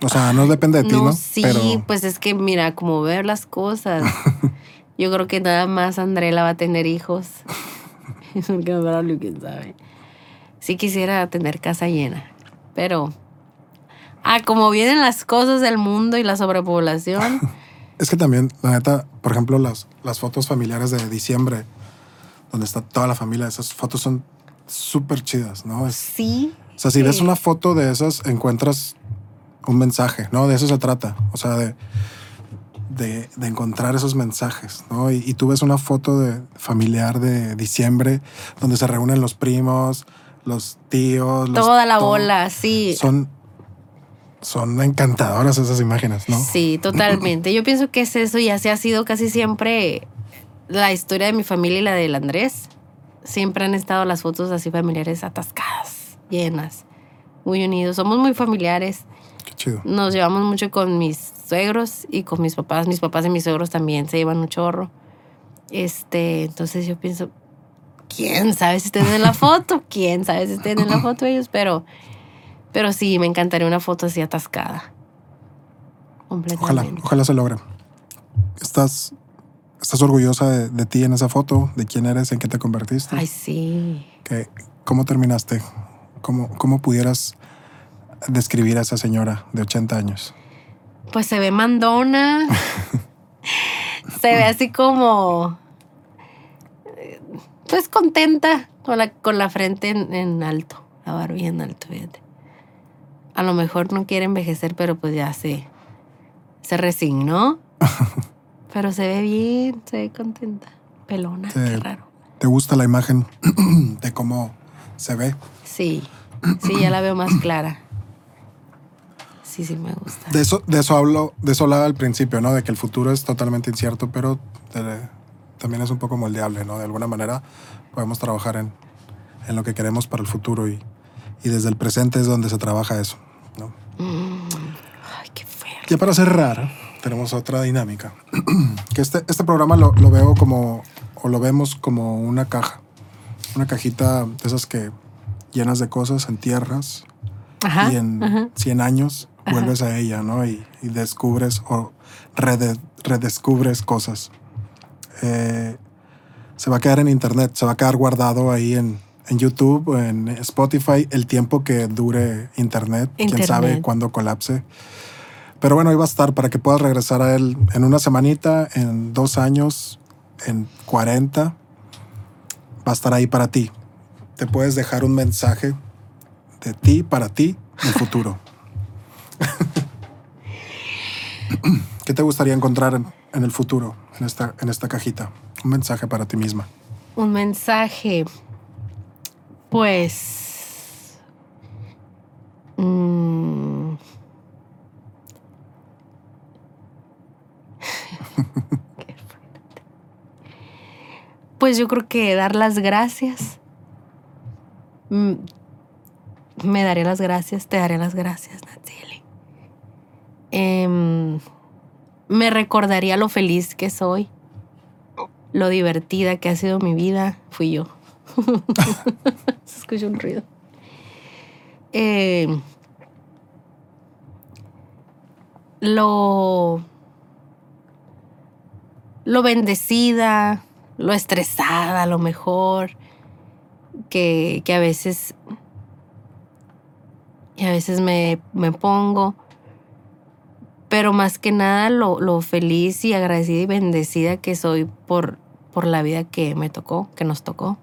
O sea, no depende de ti, ¿no? sí, Pero pues es que mira, como ver las cosas. Yo creo que nada más Andrela va a tener hijos. Porque quién sabe. Sí quisiera tener casa llena, pero ah, como vienen las cosas del mundo y la sobrepoblación, es que también, la neta, por ejemplo, las, las fotos familiares de diciembre, donde está toda la familia, esas fotos son súper chidas, ¿no? Es- sí. o sea, si ves Sí. una foto de esas, encuentras un mensaje, ¿no? De eso se trata. O sea, de, de, de encontrar esos mensajes, ¿no? Y, y tú ves una foto de familiar de diciembre donde se reúnen los primos, los tíos, los- Toda la todo. bola, sí. Son, son encantadoras esas imágenes, ¿no? Sí, totalmente. Yo pienso que es eso y así ha sido casi siempre la historia de mi familia y la del Andrés. Siempre han estado las fotos así familiares atascadas, llenas, muy unidos. Somos muy familiares. Qué chido. Nos llevamos mucho con mis suegros y con mis papás. Mis papás y mis suegros también se llevan un chorro. Este, entonces yo pienso, quién sabe si estén en la foto, quién sabe si estén en la foto ellos, pero, pero sí, me encantaría una foto así atascada. Ojalá, ojalá se logre. ¿Estás, estás orgullosa de, de ti en esa foto? ¿De quién eres? ¿En qué te convertiste? Ay, sí. ¿Qué- ¿Cómo terminaste? ¿Cómo, ¿Cómo pudieras describir a esa señora de 80 años? Pues se ve mandona. se ve así como. Pues contenta con la, con la frente en, en alto, la barbilla en alto, fíjate. A lo mejor no quiere envejecer, pero pues ya se, se resignó. pero se ve bien, se ve contenta. Pelona, Sí. qué raro. ¿Te gusta la imagen de cómo se ve? Sí, sí, ya la veo más clara. Sí, sí, me gusta. De eso, de eso hablo, de eso hablaba al principio, ¿no? De que el futuro es totalmente incierto, pero de- también es un poco moldeable, ¿no? De alguna manera podemos trabajar en, en lo que queremos para el futuro y, y desde el presente es donde se trabaja eso, ¿no? Mm, Ay, qué feo. Ya para cerrar, tenemos otra dinámica. que este, este programa lo, lo veo como, o lo vemos como una caja. Una cajita de esas que llenas de cosas, entierras Ajá. y en ajá. 100 años. Vuelves a ella, ¿no? Y, y descubres o rede- redescubres cosas. Eh, se va a quedar en internet, se va a quedar guardado ahí en, en YouTube, en Spotify, el tiempo que dure internet. Quién Internet. sabe cuándo colapse. Pero bueno, ahí va a estar para que puedas regresar a él en una semanita, en dos años, en 40. Va a estar ahí para ti. Te puedes dejar un mensaje de ti para ti en el futuro. ¿Qué te gustaría encontrar en, el futuro, en esta, en esta cajita? Un mensaje para ti misma. Un mensaje. Pues. mm, fuerte. Pues yo creo que dar las gracias. Mm, Me daré las gracias, te daré las gracias, Natsieli. Em, me recordaría lo feliz que soy lo divertida que ha sido mi vida, fui yo. Se escucha un ruido. Eh, lo, lo bendecida, lo estresada, lo mejor, que, que a veces, que a veces me, me pongo pero más que nada lo, lo feliz y agradecida y bendecida que soy por, por la vida que me tocó, que nos tocó.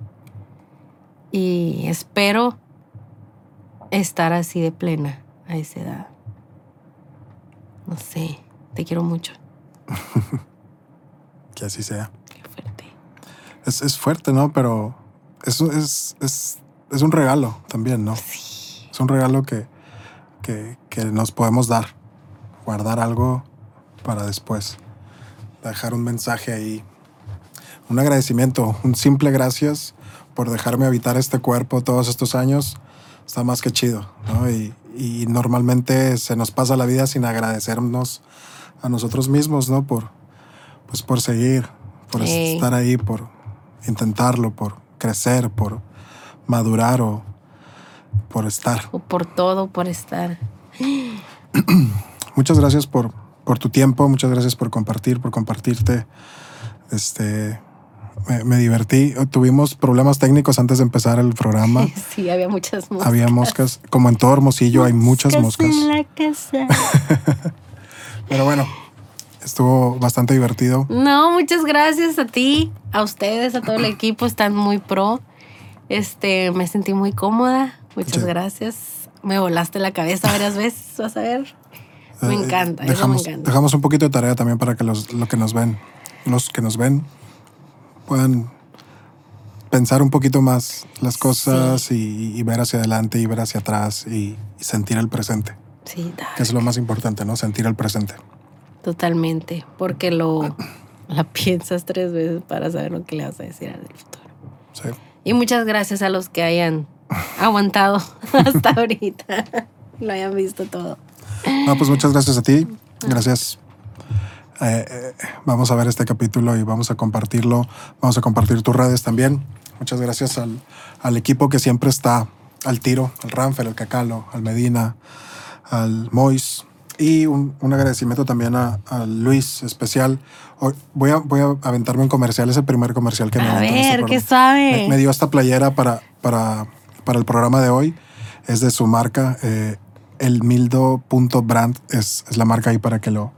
Y espero estar así de plena a esa edad. No sé, te quiero mucho. Que así sea. Qué fuerte. Es, es fuerte, ¿no? Pero eso es, es, es un regalo también, ¿no? Sí. Es un regalo que, que, que nos podemos dar. Guardar algo para después. Dejar un mensaje ahí. Un agradecimiento, un simple gracias por dejarme habitar este cuerpo todos estos años. Está más que chido, ¿no? Y, y normalmente se nos pasa la vida sin agradecernos a nosotros mismos, ¿no? Por, pues por seguir, por estar ahí, por intentarlo, por crecer, por madurar o por estar. O por todo, por estar. Muchas gracias por, por tu tiempo, muchas gracias por compartir, por compartirte. Este, me, me divertí. Tuvimos problemas técnicos antes de empezar el programa. Sí, había muchas moscas. Había moscas, como en todo Hermosillo hay muchas moscas. en la casa. Pero bueno, estuvo bastante divertido. No, muchas gracias a ti, a ustedes, a todo el equipo, están muy pro. Este, me sentí muy cómoda. Muchas Sí. gracias. Me volaste la cabeza varias veces, vas a ver. Me Eh, eso me Dejamos, encanta. dejamos un poquito de tarea también para que los, lo que nos ven, los que nos ven, puedan pensar un poquito más las cosas y, y ver hacia adelante y ver hacia atrás y, y sentir el presente, Sí, da- que es lo más importante, ¿no? Sentir el presente. totalmente. Porque lo la piensas tres veces para saber lo que le vas a decir al futuro. Sí. Y muchas gracias a los que hayan aguantado hasta ahorita. Lo hayan visto todo. No, pues muchas gracias a ti. Gracias. Eh, eh, vamos a ver este capítulo y vamos a compartirlo. Vamos a compartir tus redes también. Muchas gracias al, al equipo que siempre está al tiro, al Ramfer, al Cacalo, al Medina, al Mois. Y un, un agradecimiento también a, a Luis especial. Hoy voy, a, voy a aventarme un comercial, es el primer comercial que me A ver, qué suave. Me, me dio esta playera para, para, para el programa de hoy. Es de su marca. eh, el mildo.brand es, es la marca ahí para que lo,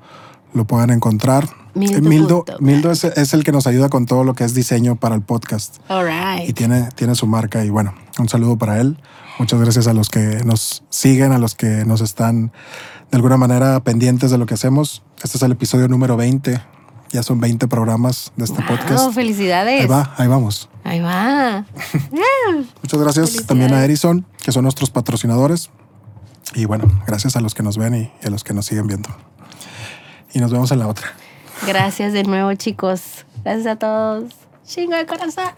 lo puedan encontrar. Mildo Mildo, es, es el que nos ayuda con todo lo que es diseño para el podcast. All Y right. tiene, tiene su marca. Y bueno, un saludo para él. Muchas gracias a los que nos siguen, a los que nos están de alguna manera pendientes de lo que hacemos. Este es el episodio número 20. Ya son 20 programas de este Wow, podcast. felicidades. Ahí va, ahí vamos. Ahí va. Muchas gracias también a Erison, que son nuestros patrocinadores. Y bueno, gracias a los que nos ven y, a los que nos siguen viendo. Y nos vemos en la otra. Gracias de nuevo, chicos. Gracias a todos. Chingo de corazón.